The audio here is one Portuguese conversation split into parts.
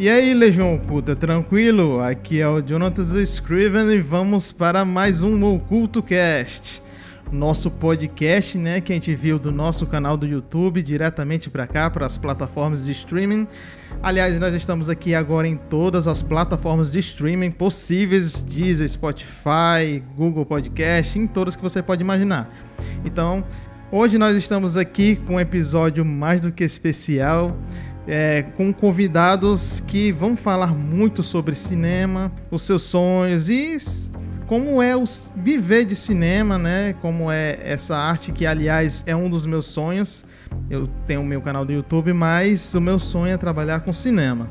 E aí, Legião Oculta, tranquilo? Aqui é o Jonathan Scriven e vamos para mais um Oculto Cast. Nosso podcast, né, que a gente viu do nosso canal do YouTube diretamente para cá, para as plataformas de streaming. Aliás, nós estamos aqui agora em todas as plataformas de streaming possíveis, Deezer, Spotify, Google Podcast, em todas que você pode imaginar. Então, hoje nós estamos aqui com um episódio mais do que especial é, com convidados que vão falar muito sobre cinema, os seus sonhos e como é o viver de cinema, né? Como é essa arte que, aliás, é um dos meus sonhos. Eu tenho o meu canal do YouTube, mas o meu sonho é trabalhar com cinema.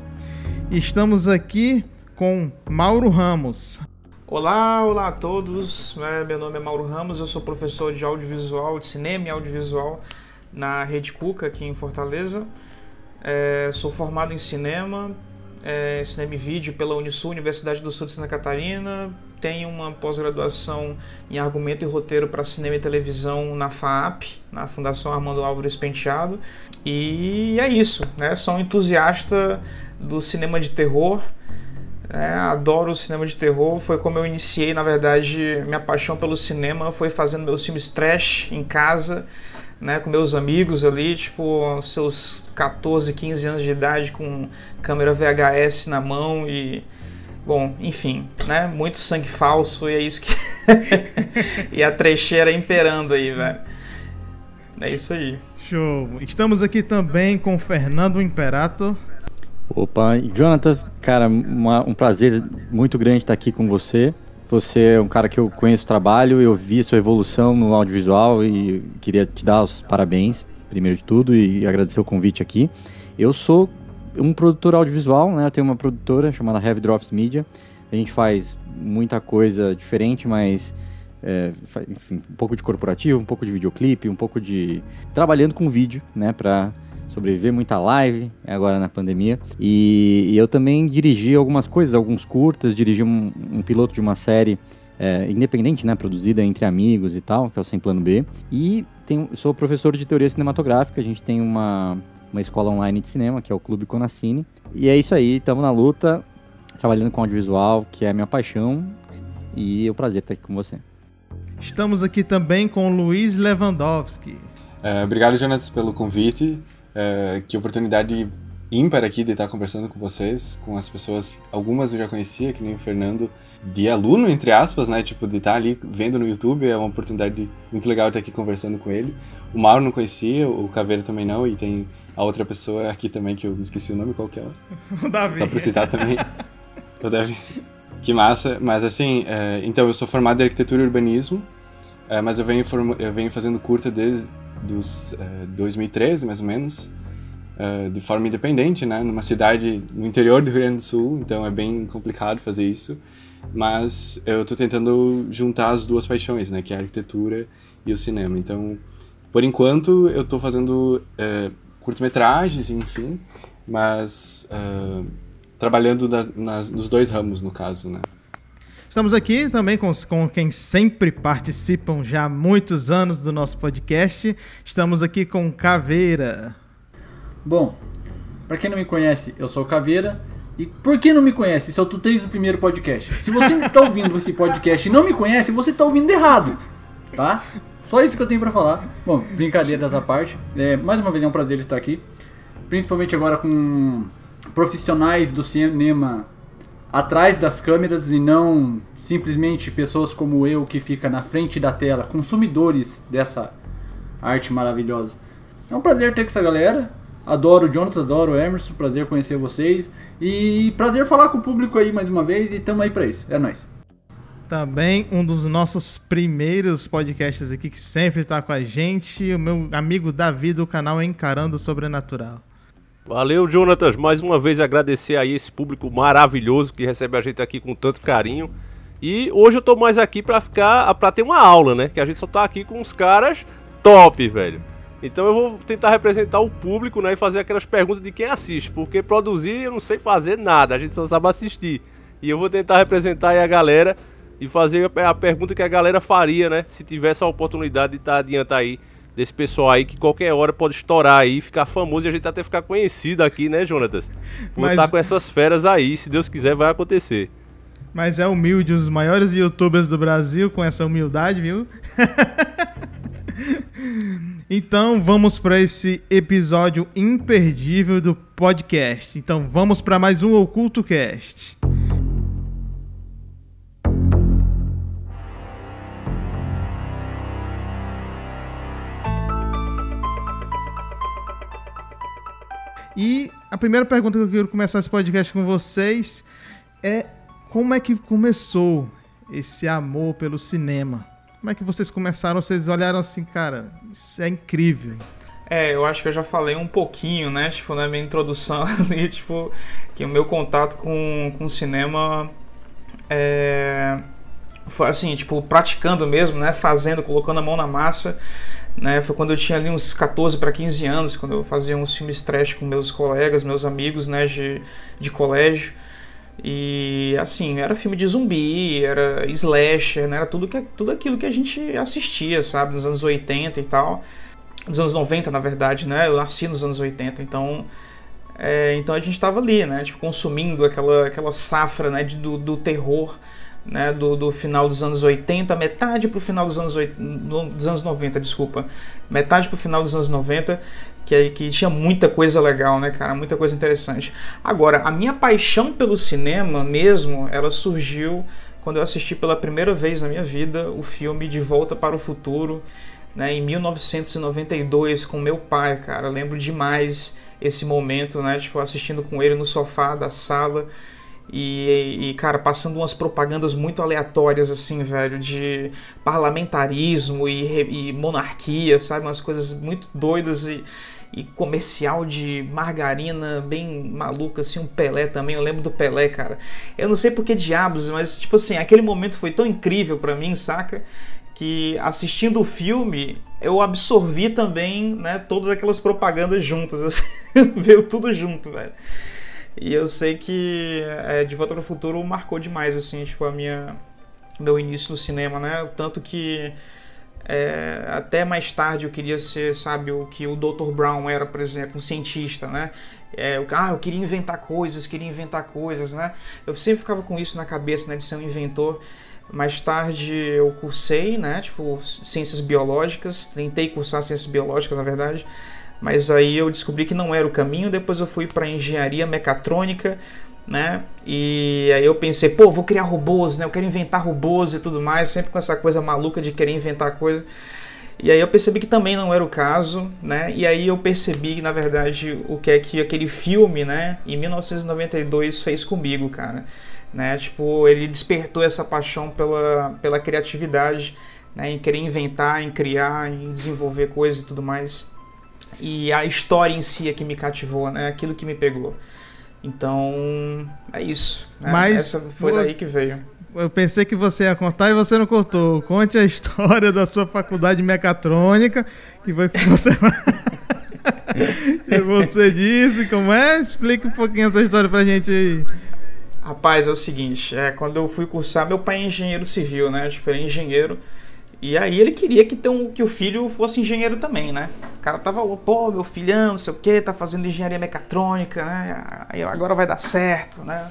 estamos aqui com Mauro Ramos. Olá, olá a todos. É, meu nome é Mauro Ramos, eu sou professor de audiovisual, de cinema e audiovisual na Rede Cuca aqui em Fortaleza. É, sou formado em cinema, é, cinema e vídeo pela Unisul, Universidade do Sul de Santa Catarina. Tenho uma pós-graduação em argumento e roteiro para cinema e televisão na FAAP, na Fundação Armando Álvares Penteado. E é isso, né? Sou um entusiasta do cinema de terror. É, adoro o cinema de terror. Foi como eu iniciei, na verdade, minha paixão pelo cinema foi fazendo meus filmes trash em casa né, com meus amigos ali, tipo, seus 14, 15 anos de idade com câmera VHS na mão e bom, enfim, né, muito sangue falso e é isso que e a trecheira imperando aí, velho. É isso aí. Show. Estamos aqui também com Fernando Imperato. Opa, Jonatas, cara, uma, um prazer muito grande estar aqui com você. Você é um cara que eu conheço o trabalho, eu vi sua evolução no audiovisual e queria te dar os parabéns, primeiro de tudo, e agradecer o convite aqui. Eu sou um produtor audiovisual, né? Eu tenho uma produtora chamada Heavy Drops Media. A gente faz muita coisa diferente, mas é, enfim, um pouco de corporativo, um pouco de videoclipe, um pouco de trabalhando com vídeo, né, para sobreviver muita live agora na pandemia. E, e, eu também dirigi algumas coisas, alguns curtas, dirigi um, um piloto de uma série é, independente, né, produzida entre amigos e tal, que é o Sem Plano B. E tenho, sou professor de teoria cinematográfica, a gente tem uma, uma escola online de cinema, que é o Clube Conacine. E é isso aí, estamos na luta, trabalhando com audiovisual, que é a minha paixão, e é um prazer estar aqui com você. Estamos aqui também com Luiz Lewandowski. É, obrigado, Jonas, pelo convite. É, que oportunidade ímpar aqui de estar conversando com vocês, com as pessoas, algumas eu já conhecia, que nem o Fernando, de aluno, entre aspas, né? Tipo, de estar ali vendo no YouTube, é uma oportunidade muito legal estar aqui conversando com ele. O Mauro não conhecia, o Caveira também não, e tem a outra pessoa aqui também, que eu esqueci o nome, qual que é? O Davi. Só pra citar também. o Davi. Que massa. Mas assim, é, então eu sou formado em arquitetura e urbanismo, é, mas eu venho, eu venho fazendo curta desde dos é, 2013, mais ou menos, é, de forma independente, né? Numa cidade no interior do Rio Grande do Sul, então é bem complicado fazer isso. Mas eu estou tentando juntar as duas paixões, né? Que é a arquitetura e o cinema. Então, por enquanto, eu estou fazendo é, curtas-metragens, enfim, mas trabalhando na, nas, nos dois ramos, no caso, né? Estamos aqui também com, com quem sempre participam já há muitos anos do nosso podcast. Estamos aqui com Caveira. Bom, para quem não me conhece, eu sou Caveira. E por que não me conhece? Se eu tô desde o primeiro podcast. Se você está ouvindo esse podcast e não me conhece, você está ouvindo errado. Tá? Só isso que eu tenho para falar. Bom, brincadeira dessa parte. É, mais uma vez é um prazer estar aqui. Principalmente agora com profissionais do cinema atrás das câmeras e não simplesmente pessoas como eu que fica na frente da tela, consumidores dessa arte maravilhosa. É um prazer ter com essa galera. Adoro o Jonathan, adoro o Emerson, prazer conhecer vocês e prazer falar com o público aí mais uma vez e tamo aí pra isso. É nóis. Também um dos nossos primeiros podcasts aqui que sempre tá com a gente, o meu amigo Davi do canal Encarando o Sobrenatural. Valeu, Jonatas. Mais uma vez agradecer aí esse público maravilhoso que recebe a gente aqui com tanto carinho. E hoje eu tô mais aqui pra ficar. para ter uma aula, né? Que a gente só tá aqui com uns caras top, velho. Então eu vou tentar representar o público, né? E fazer aquelas perguntas de quem assiste. Porque produzir eu não sei fazer nada, a gente só sabe assistir. E eu vou tentar representar aí a galera e fazer a pergunta que a galera faria, né? Se tivesse a oportunidade de estar tá aí desse pessoal aí que qualquer hora pode estourar aí, ficar famoso e a gente até ficar conhecido aqui, né, Jonatas? Por Mas- estar com essas feras aí, se Deus quiser, vai acontecer. Mas é humilde, um dos maiores youtubers do Brasil com essa humildade, viu? então vamos para esse episódio imperdível do podcast. Então vamos para mais um Oculto Cast. E a primeira pergunta que eu quero começar esse podcast com vocês é como é que começou esse amor pelo cinema? Como é que vocês começaram? Vocês olharam assim, cara, isso é incrível. É, eu acho que eu já falei um pouquinho, né? Tipo, na minha introdução ali, tipo, que o meu contato com, com cinema é, foi assim, tipo, praticando mesmo, né? Fazendo, colocando a mão na massa. Né? Foi quando eu tinha ali uns 14 para 15 anos, quando eu fazia uns filmes trash com meus colegas, meus amigos, né, de, de colégio. E assim, era filme de zumbi, era slasher, né? Era tudo, que, tudo aquilo que a gente assistia, sabe, nos anos 80 e tal. Nos anos 90, na verdade, né? Eu nasci nos anos 80, então. é, então a gente estava ali, né? Tipo, consumindo aquela, aquela safra né? de, do, do terror né, do, do final dos anos 80, metade pro final dos anos, dos anos 90, desculpa. Metade pro final dos anos 90, que, é- que tinha muita coisa legal, né, cara? Muita coisa interessante. Agora, a minha paixão pelo cinema mesmo, ela surgiu quando eu assisti pela primeira vez na minha vida o filme De Volta para o Futuro, né, em 1992, com meu pai, cara. Eu lembro demais esse momento, né, tipo, assistindo com ele no sofá da sala. E, e, cara, passando umas propagandas muito aleatórias, assim, velho, de parlamentarismo e, e monarquia, sabe? Umas coisas muito doidas e, e comercial de margarina bem maluca, assim, um Pelé também. Eu lembro do Pelé, cara. Eu não sei por que diabos, mas, tipo assim, aquele momento foi tão incrível pra mim, saca? Que assistindo o filme, eu absorvi também, né, todas aquelas propagandas juntas, assim. Veio tudo junto, velho. E eu sei que é, De Volta para o Futuro marcou demais, assim, tipo, a minha meu início no cinema, né? Tanto que é, até mais tarde eu queria ser, sabe, o que o Dr. Brown era, por exemplo, um cientista, né? É, eu- ah, eu queria inventar coisas, queria inventar coisas, né? Eu sempre ficava com isso na cabeça, né, de ser um inventor. Mais tarde eu cursei, né, tipo, ciências biológicas, tentei cursar ciências biológicas, na verdade, mas aí eu descobri que não era o caminho. Depois eu fui para engenharia mecatrônica, né? E aí eu pensei, pô, vou criar robôs, né? Eu quero inventar robôs e tudo mais, sempre com essa coisa maluca de querer inventar coisa. E aí eu percebi que também não era o caso, né? E aí eu percebi, na verdade, o que é que aquele filme, né, em 1992 fez comigo, cara. Né? Tipo, ele despertou essa paixão pela, pela criatividade, né, em querer inventar, em criar, em desenvolver coisas e tudo mais. E a história em si é que me cativou, né? Aquilo que me pegou. Então, é isso. Né? Mas Essa foi daí que veio. Eu pensei que você ia contar e você não contou. Conte a história da sua faculdade de mecatrônica, que foi que você. que você disse, como é? Explica um pouquinho essa história pra gente aí. Rapaz, é o seguinte, é, quando eu fui cursar, meu pai é engenheiro civil, né? Tipo, ele é engenheiro. E aí ele queria que, um- que o filho fosse engenheiro também, né? O cara tava pô, meu filhão, não sei o que, tá fazendo engenharia mecatrônica, né? Agora vai dar certo, né?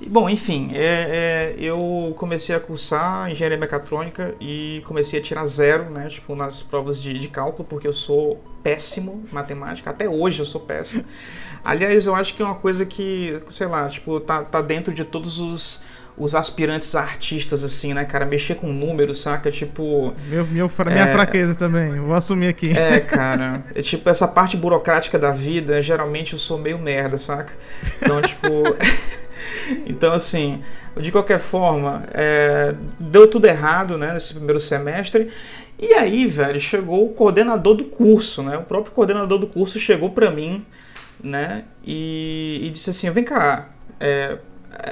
E, bom, enfim, é, é, eu comecei a cursar engenharia mecatrônica e comecei a tirar zero, né? Tipo, nas provas de, de cálculo, porque eu sou péssimo em matemática. Até hoje eu sou péssimo. Aliás, eu acho que é uma coisa que, sei lá, tipo, tá, tá dentro de todos os, os aspirantes artistas, assim, né, cara? Mexer com números, saca? Tipo. Meu, meu Minha É. fraqueza também, vou assumir aqui. É, cara. É tipo, essa parte burocrática da vida, geralmente eu sou meio merda, saca? Então, tipo. então, assim, de qualquer forma, é, deu tudo errado, né, nesse primeiro semestre. E aí, velho, chegou o coordenador do curso, né? O próprio coordenador do curso chegou pra mim, né? E, e disse assim: vem cá, é,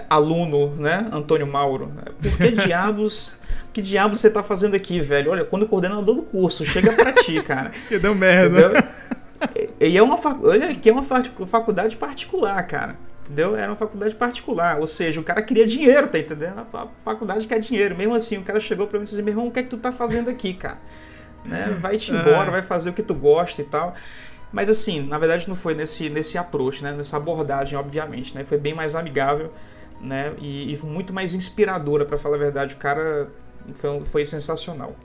aluno, né? Antônio Mauro, por que diabos. Que diabos você tá fazendo aqui, velho? Olha, quando o coordenador do curso chega pra ti, cara. Que deu merda. Entendeu? E é uma, olha, que é uma fac- faculdade particular, cara. Entendeu? Era uma faculdade particular. Ou seja, o cara queria dinheiro, tá entendendo? A fa- faculdade quer dinheiro. Mesmo assim, o cara chegou pra mim e disse assim, meu irmão, o que é que tu tá fazendo aqui, cara? né? Vai-te embora, vai fazer o que tu gosta e tal. Mas assim, na verdade não foi nesse, nesse approach, né? Nessa abordagem, obviamente, né? Foi bem mais amigável, né? E, e muito mais inspiradora, para falar a verdade. O cara foi, foi sensacional.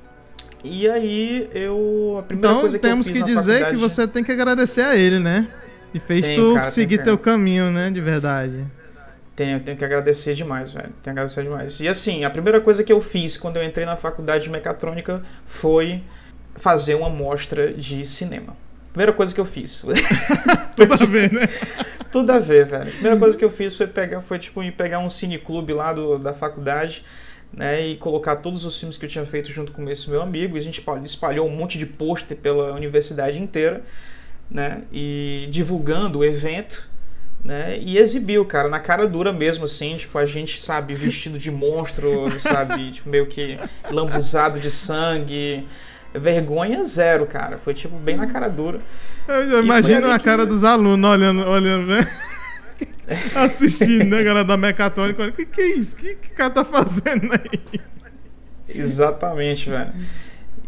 E aí eu. A primeira Então coisa que temos eu fiz que dizer que faculdade- você tem que agradecer a ele, né? E fez Tem, tu cara, tem seguir que- teu caminho, né? De verdade. Tenho, tenho que agradecer demais, velho. Tenho que agradecer demais. E assim, a primeira coisa que eu fiz quando eu entrei na faculdade de mecatrônica foi fazer uma mostra de cinema. Primeira coisa que eu fiz. Tudo a ver, né? Tudo a ver, velho. A primeira coisa que eu fiz foi pegar, foi tipo ir pegar um cineclube lá do, da faculdade, né, e colocar todos os filmes que eu tinha feito junto com esse meu amigo. E a gente espalhou- um monte de pôster pela universidade inteira, né, e divulgando o evento, né, e exibiu, cara, na cara dura mesmo, assim, tipo, a gente, sabe, vestido de monstro, sabe, tipo, meio que lambuzado de sangue. Vergonha zero, cara. Foi, tipo, bem na cara dura. Eu imagino a que- cara dos alunos olhando, olhando, né? Assistindo, né, galera da mecatrônica. O que, que é isso? O que, que o cara tá fazendo aí? Exatamente, velho.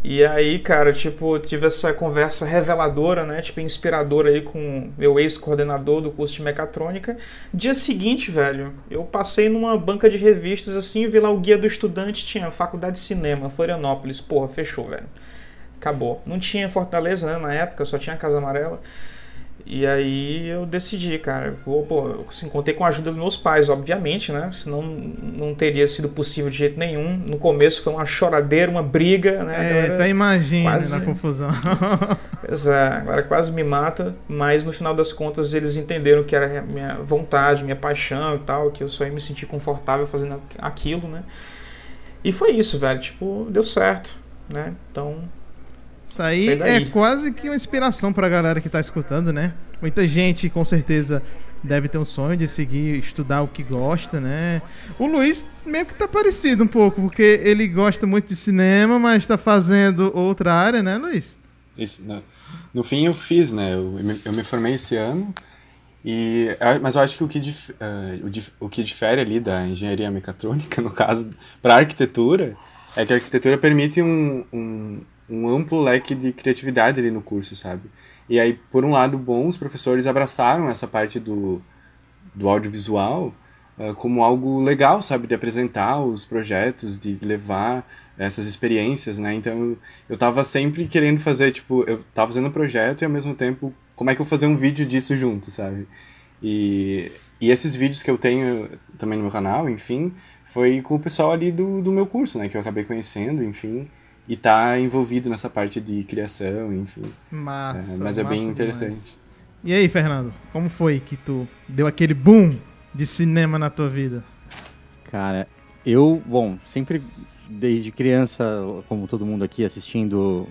E aí, cara, tipo, tive essa conversa reveladora, né? Tipo, inspiradora aí com meu ex-coordenador do curso de mecatrônica. Dia seguinte, velho, eu passei numa banca de revistas assim, vi lá o guia do estudante, tinha Faculdade de Cinema, Florianópolis. Porra, fechou, velho. Acabou. Não tinha Fortaleza, né, na época, só tinha Casa Amarela. E aí eu decidi, cara, vou, pô, eu, assim, contei com a ajuda dos meus pais, obviamente, né? Senão não teria sido possível de jeito nenhum. No começo foi uma choradeira, uma briga, né? É, até imagina quase- na confusão. Pois é, agora quase me mata, mas no final das contas eles entenderam que era minha vontade, minha paixão e tal, que eu só ia me sentir confortável fazendo aquilo, né? E foi isso, velho, tipo, deu certo, né? Então, Isso aí é quase que uma inspiração pra galera que tá escutando, né? Muita gente, com certeza, deve ter um sonho de seguir, estudar o que gosta, né? O Luiz meio que tá parecido um pouco, porque ele gosta muito de cinema, mas tá fazendo outra área, né, Luiz? Isso, no, no fim eu fiz, né? Eu, me- eu me formei esse ano, e, ah, mas eu acho que o que, dif- ah, o, o que difere ali da engenharia mecatrônica, no caso, para arquitetura, é que a arquitetura permite um, um, um amplo leque de criatividade ali no curso, sabe? E aí, por um lado bom, os professores abraçaram essa parte do, do audiovisual ah, como algo legal, sabe? De apresentar os projetos, de levar essas experiências, né? Então, eu, eu tava sempre querendo fazer, tipo, eu tava fazendo um projeto e ao mesmo tempo, como é que eu vou fazer um vídeo disso junto, sabe? E, e esses vídeos que eu tenho também no meu canal, enfim, foi com o pessoal ali do, do meu curso, né? Que eu acabei conhecendo, enfim, e tá envolvido nessa parte de criação, enfim. Massa. É, mas é bem massa interessante. demais. E aí, Fernando, como foi que tu deu aquele boom de cinema na tua vida? Cara, eu, bom, sempre desde criança, como todo mundo aqui, assistindo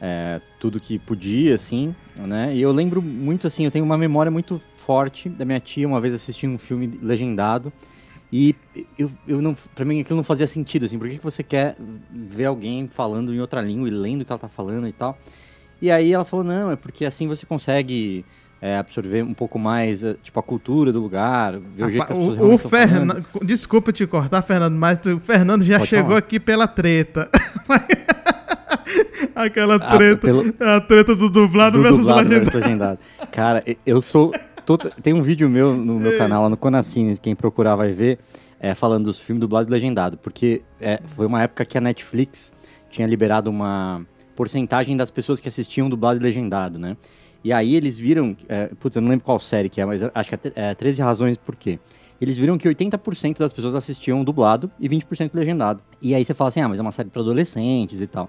é, tudo que podia, assim, né? E eu lembro muito, assim, eu tenho uma memória muito forte da minha tia uma vez assistindo um filme legendado. E eu, eu não, pra mim aquilo não fazia sentido, assim, por que, que você quer ver alguém falando em outra língua e lendo o que ela tá falando e tal? E aí ela falou, não, é porque assim você consegue é, absorver um pouco mais, é, tipo, a cultura do lugar, ver o jeito que as pessoas o, o desculpa te cortar, Fernando, mas o Fernando já Pode chegou falar. aqui pela treta. Aquela Ah, treta, pelo- a treta do dublado do versus dublado legendado. versus legendado. Cara, eu sou. Tota- Tem um vídeo meu no meu canal lá no Conacine, quem procurar vai ver, é, falando dos filmes dublado e legendado. Porque é, foi uma época que a Netflix tinha liberado uma porcentagem das pessoas que assistiam dublado e legendado, né? E aí eles viram. É, puta, eu não lembro qual série que é, mas acho que é, tre- é 13 razões por quê. Eles viram que 80% das pessoas assistiam dublado e 20% legendado. E aí você fala assim, ah, mas é uma série para adolescentes e tal.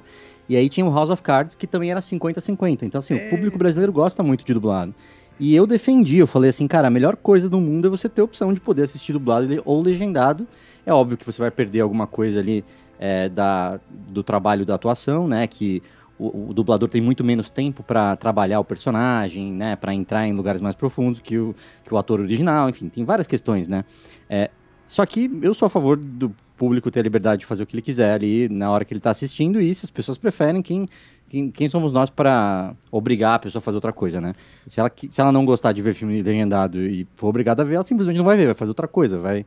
E aí tinha o House of Cards, que também era 50-50. Então, assim, o público brasileiro gosta muito de dublado. E eu defendi, eu falei assim, cara, a melhor coisa do mundo é você ter a opção de poder assistir dublado ou legendado. É óbvio que você vai perder alguma coisa ali é, da, do trabalho da atuação, né? Que o, o dublador tem muito menos tempo para trabalhar o personagem, né? Para entrar em lugares mais profundos que o, que o ator original, enfim, tem várias questões, né? É, só que eu sou a favor do público ter a liberdade de fazer o que ele quiser ali na hora que ele está assistindo e se as pessoas preferem, quem, quem, quem somos nós para obrigar a pessoa a fazer outra coisa, né? Se ela, se ela não gostar de ver filme legendado e for obrigada a ver, ela simplesmente não vai ver, vai fazer outra coisa, vai,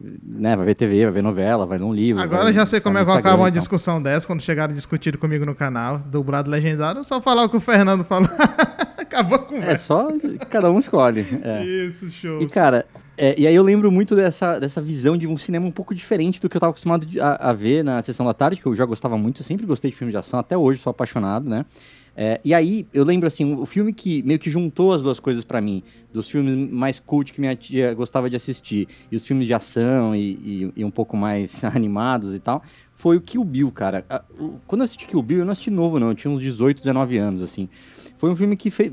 né, vai ver TV, vai ver novela, vai ler um livro. Agora vai- já sei como é que Instagram uma discussão dessa quando chegaram discutindo comigo no canal, dublado legendado, só falar o que o Fernando falou. Acabou a conversa. É só cada um escolhe. É. Isso, show. E, cara, é, e aí eu lembro muito dessa, dessa visão de um cinema um pouco diferente do que eu tava acostumado a, a ver na sessão da tarde, que eu já gostava muito, sempre gostei de filme de ação, até hoje sou apaixonado, né? É, e aí, eu lembro, assim, o filme que meio que juntou as duas coisas pra mim, dos filmes mais cult que minha tia gostava de assistir, e os filmes de ação e, e- e um pouco mais animados e tal, foi o Kill Bill, cara. Quando eu assisti Kill Bill, eu não assisti novo, não, eu tinha uns 18, 19 anos, assim. Foi um filme que fez.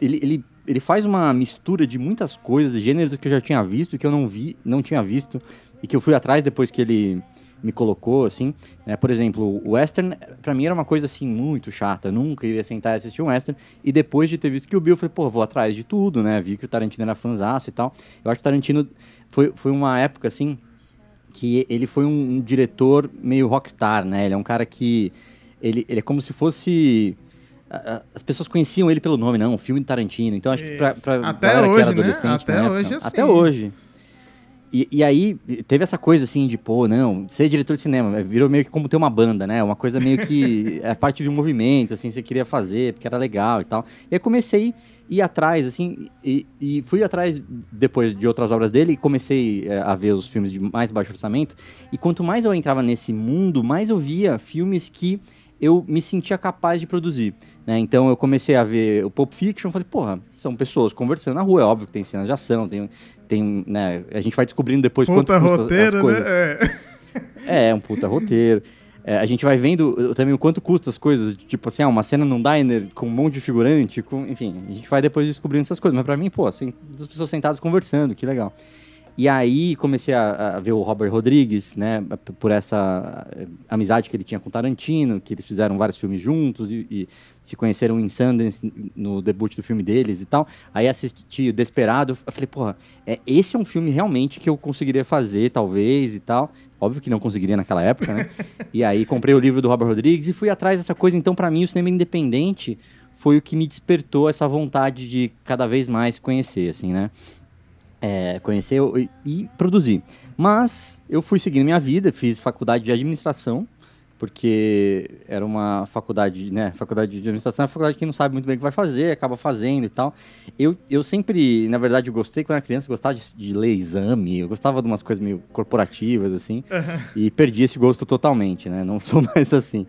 Ele, ele, ele faz uma mistura de muitas coisas, gêneros que eu já tinha visto, que eu não vi, não tinha visto, e que eu fui atrás depois que ele me colocou, assim. né? por exemplo, o western, pra mim era uma coisa, assim, muito chata. Eu nunca iria sentar e assistir um western. E depois de ter visto que o Bill, eu falei, pô, vou atrás de tudo, né? Vi que o Tarantino era fanzaço e tal. Eu acho que o Tarantino foi, foi uma época, assim, que ele foi um, um diretor meio rockstar, né? Ele é um cara que... Ele, ele é como se fosse... As pessoas conheciam ele pelo nome, não, um filme de Tarantino. Então acho que pra, pra Até galera que hoje, era né? adolescente Até na época- hoje, assim. Até hoje. E, e aí teve essa coisa assim de, pô, não, ser diretor de cinema, virou meio que como ter uma banda, né? Uma coisa meio que é parte de um movimento, assim, você queria fazer, porque era legal e tal. E aí comecei a ir atrás, assim, e, e fui atrás depois de outras obras dele e comecei é, a ver os filmes de mais baixo orçamento. E quanto mais eu entrava nesse mundo, mais eu via filmes que eu me sentia capaz de produzir. Né? Então eu comecei a ver o Pulp Fiction, falei, porra, são pessoas conversando na rua, é óbvio que tem cenas de ação, tem, tem né, a gente vai descobrindo depois Puta quanto custa as roteiro, né? coisas. É. É, um puta roteiro. É, a gente vai vendo uh, também o quanto custa as coisas, tipo assim, ah, uma cena num diner com um monte de figurante, com, enfim, a gente vai depois descobrindo essas coisas. Mas pra mim, pô, assim, as pessoas sentadas conversando, que legal. E aí comecei a, a ver o Robert Rodrigues, né, por essa eh, amizade que ele tinha com Tarantino, que eles fizeram vários filmes juntos e, e se conheceram em Sundance no debut do filme deles e tal. Aí assisti o Desperado, eu falei, porra, é, esse é um filme realmente que eu conseguiria fazer, talvez, e tal. Óbvio que não conseguiria naquela época, né? e aí comprei o livro do Robert Rodrigues e fui atrás dessa coisa. Então, pra mim, o cinema independente foi o que me despertou essa vontade de cada vez mais conhecer, assim, né? É, conhecer e, e produzir. Mas eu fui seguindo minha vida, fiz faculdade de administração, porque era uma faculdade, né? Faculdade de administração é uma faculdade que não sabe muito bem o que vai fazer, acaba fazendo e tal. Eu, eu sempre, na verdade, eu gostei quando era criança, gostava de, de ler exame, eu gostava de umas coisas meio corporativas, assim, e perdi esse gosto totalmente, né? Não sou mais assim.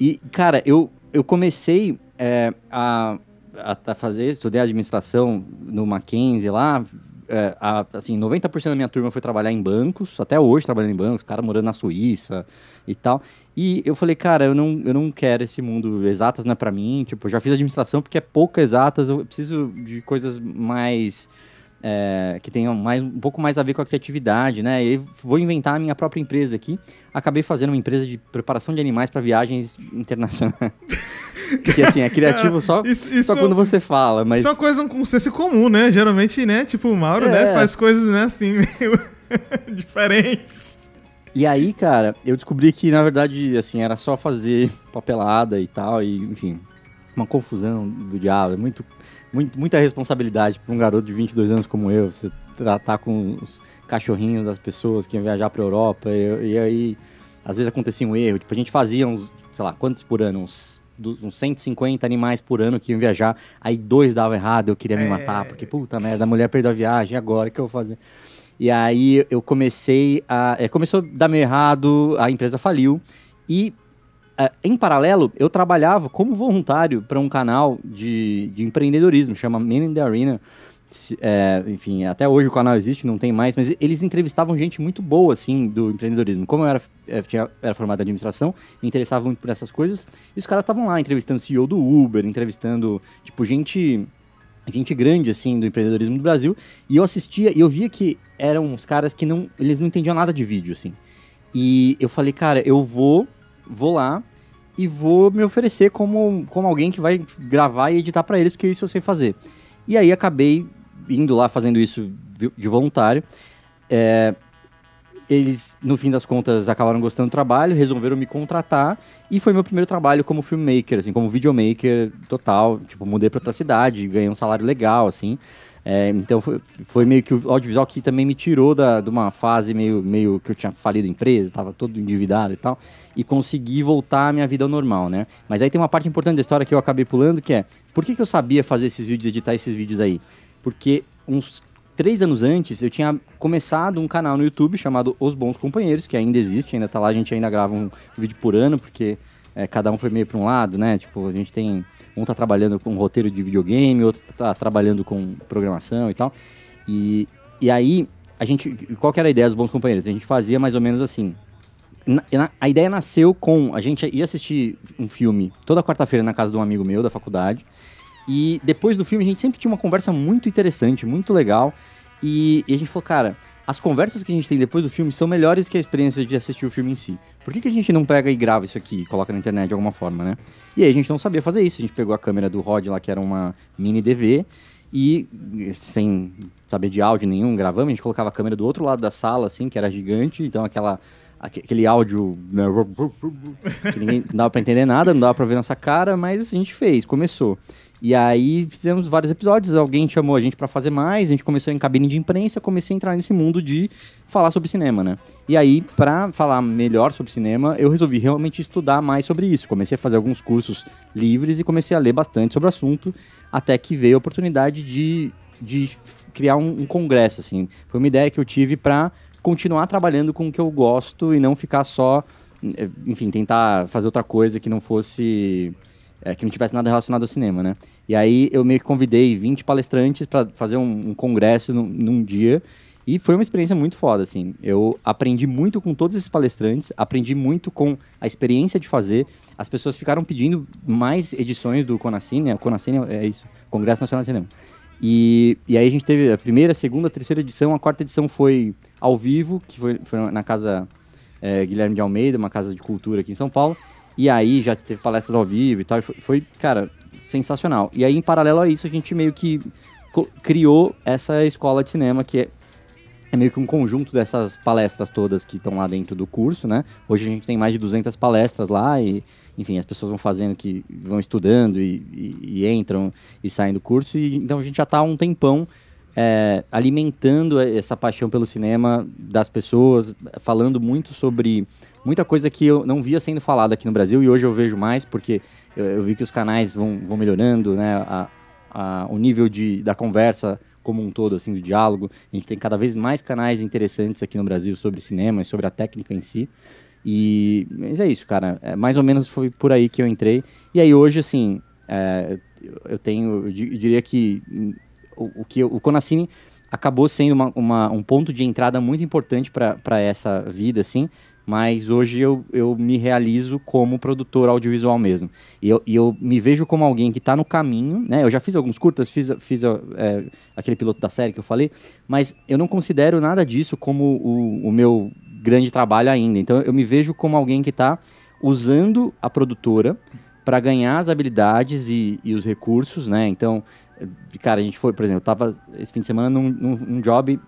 E, cara, eu, eu comecei é, a, a, a fazer, estudei administração no Mackenzie lá. É, a- assim, 90% da minha turma foi trabalhar em bancos, até hoje trabalhando em bancos, cara morando na Suíça e tal. E eu falei, cara, eu não, eu não quero esse mundo, exatas não é pra mim. Tipo, eu já fiz administração porque é pouco exatas, eu preciso de coisas mais é, que tenham mais, um pouco mais a ver com a criatividade, né? E aí vou inventar a minha própria empresa aqui. Acabei fazendo uma empresa de preparação de animais para viagens internacionais. Porque assim, é criativo só, Isso- isso- só quando você fala, mas. Isso é uma coisa com senso comum, né? Geralmente, né? Tipo, o Mauro, É. né? Faz coisas, né? Assim, meio diferentes. E aí, cara, eu descobri que, na verdade, assim, era só fazer papelada e tal, e, enfim, uma confusão do diabo. É muito, muito, muita responsabilidade para um garoto de 22 anos como eu, você tratar com os cachorrinhos das pessoas que iam viajar pra Europa, e, e aí, às vezes acontecia um erro. Tipo, a gente fazia uns, sei lá, quantos por ano? Uns, uns 150 animais por ano que iam viajar, aí dois davam errado, eu queria me É. matar, porque, puta merda, a mulher perdeu a viagem, agora o que eu vou fazer? E aí eu comecei a. é, começou a dar meio errado, a empresa faliu. E em paralelo, eu trabalhava como voluntário para um canal de, de empreendedorismo, chama Men in the Arena. É, enfim, até hoje o canal existe, não tem mais, mas eles entrevistavam gente muito boa, assim, do empreendedorismo. Como eu era, é, tinha, era formado em administração, me interessava muito por essas coisas, e os caras estavam lá entrevistando CEO do Uber, entrevistando, tipo, gente gente grande, assim, do empreendedorismo do Brasil, e eu assistia e eu via que eram uns caras que não, eles não entendiam nada de vídeo, assim. E eu falei, cara, eu vou, vou lá e vou me oferecer como, como alguém que vai gravar e editar pra eles, porque isso eu sei fazer. E aí acabei indo lá fazendo isso de- voluntário. É, eles, no fim das contas, acabaram gostando do trabalho, resolveram me contratar e foi meu primeiro trabalho como filmmaker, assim, como videomaker total. Tipo, mudei pra outra cidade, ganhei um salário legal, assim. É, então foi, foi meio que o audiovisual que também me tirou da, de uma fase meio, meio que eu tinha falido a empresa, tava todo endividado e tal, e consegui voltar à minha vida normal, né? Mas aí tem uma parte importante da história que eu acabei pulando, que é, por que, que eu sabia fazer esses vídeos, editar esses vídeos aí? Porque uns três anos antes, eu tinha começado um canal no YouTube chamado Os Bons Companheiros, que ainda existe, ainda tá lá, a gente ainda grava um vídeo por ano, porque é, cada um foi meio para um lado, né? Tipo, a gente tem um tá trabalhando com roteiro de videogame, outro tá trabalhando com programação e tal. E, e aí, a gente. Qual que era a ideia dos bons companheiros? A gente fazia mais ou menos assim. Na, a ideia nasceu com. A gente ia assistir um filme toda quarta-feira na casa de um amigo meu da faculdade. E depois do filme a gente sempre tinha uma conversa muito interessante, muito legal. E, e a gente falou, cara, as conversas que a gente tem depois do filme são melhores que a experiência de assistir o filme em si. Por que, que a gente não pega e grava isso aqui e coloca na internet de alguma forma, né? E aí a gente não sabia fazer isso. A gente pegou a câmera do Rod lá, que era uma mini DV, e sem saber de áudio nenhum, gravamos. A gente colocava a câmera do outro lado da sala, assim, que era gigante. Então aquela aquele áudio né, que ninguém não dava pra entender nada, não dava pra ver nossa cara, mas a gente fez, começou. E aí fizemos vários episódios, alguém chamou a gente para fazer mais, a gente começou em cabine de imprensa, comecei a entrar nesse mundo de falar sobre cinema, né? E aí, para falar melhor sobre cinema, eu resolvi realmente estudar mais sobre isso. Comecei a fazer alguns cursos livres e comecei a ler bastante sobre o assunto, até que veio a oportunidade de, de criar um, um congresso, assim. Foi uma ideia que eu tive para continuar trabalhando com o que eu gosto e não ficar só, enfim, tentar fazer outra coisa que não fosse é, que não tivesse nada relacionado ao cinema, né? E aí eu meio que convidei 20 palestrantes para fazer um, um congresso num, num, dia. E foi uma experiência muito foda, assim. Eu aprendi muito com todos esses palestrantes, aprendi muito com a experiência de fazer. As pessoas ficaram pedindo mais edições do Conacine, o Conacine é isso, Congresso Nacional de Cinema. E, e aí a gente teve a primeira, a segunda, a terceira edição, a quarta edição foi ao vivo, que foi, foi na casa é, Guilherme de Almeida, uma casa de cultura aqui em São Paulo. E aí já teve palestras ao vivo e tal. E foi, foi, cara, sensacional. E aí, em paralelo a isso, a gente meio que criou essa escola de cinema que é, é meio que um conjunto dessas palestras todas que estão lá dentro do curso, né? Hoje a gente tem mais de 200 palestras lá e, enfim, as pessoas vão fazendo que vão estudando e, e, e entram e saem do curso. E, então a gente já está há um tempão é, alimentando essa paixão pelo cinema das pessoas, falando muito sobre muita coisa que eu não via sendo falada aqui no Brasil e hoje eu vejo mais porque eu, eu vi que os canais vão, vão melhorando, né? A, a, o nível de, da conversa como um todo, assim, do diálogo. A gente tem cada vez mais canais interessantes aqui no Brasil sobre cinema e sobre a técnica em si. E, mas é isso, cara. É, mais ou menos foi por aí que eu entrei. E aí hoje, assim, é, eu tenho, eu diria que o, o que o Conacine acabou sendo uma, uma, um ponto de entrada muito importante para essa vida, assim, mas hoje eu, eu me realizo como produtor audiovisual mesmo. E eu, e eu me vejo como alguém que está no caminho, né? Eu já fiz alguns curtas, fiz, fiz é, aquele piloto da série que eu falei, mas eu não considero nada disso como o, o meu grande trabalho ainda. Então eu me vejo como alguém que está usando a produtora para ganhar as habilidades e, e os recursos, né? Então, cara, a gente foi, por exemplo, eu tava esse fim de semana num, num, num job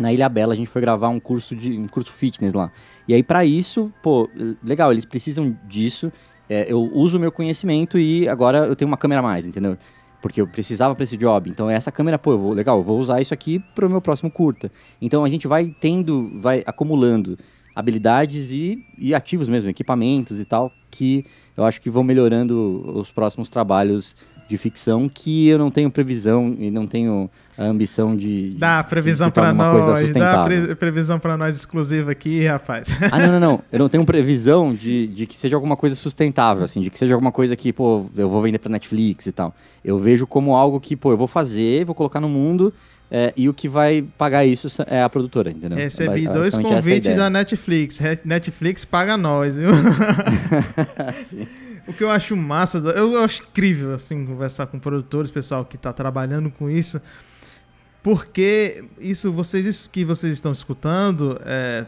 na Ilha Bela, a gente foi gravar um curso de um curso fitness lá. E aí, para isso, pô, legal, eles precisam disso. É, eu uso o meu conhecimento e agora eu tenho uma câmera a mais, entendeu? Porque eu precisava para esse job. Então, essa câmera, pô, eu vou, legal, eu vou usar isso aqui para o meu próximo curta. Então, a gente vai tendo, vai acumulando habilidades e, e ativos mesmo, equipamentos e tal, que eu acho que vão melhorando os próximos trabalhos de ficção que eu não tenho previsão e não tenho a ambição de. Dá previsão para nós, dá pre previsão para nós exclusiva aqui, rapaz. Ah, não, não, não. Eu não tenho previsão de, de que seja alguma coisa sustentável, assim, de que seja alguma coisa que, pô, eu vou vender para Netflix e tal. Eu vejo como algo que, pô, eu vou fazer, vou colocar no mundo. É, e o que vai pagar isso é a produtora, entendeu? Recebi dois convites da Netflix. Netflix paga nós, viu? O que eu acho massa, eu acho incrível, assim, conversar com produtores, pessoal que está trabalhando com isso, porque isso, vocês que vocês estão escutando, é,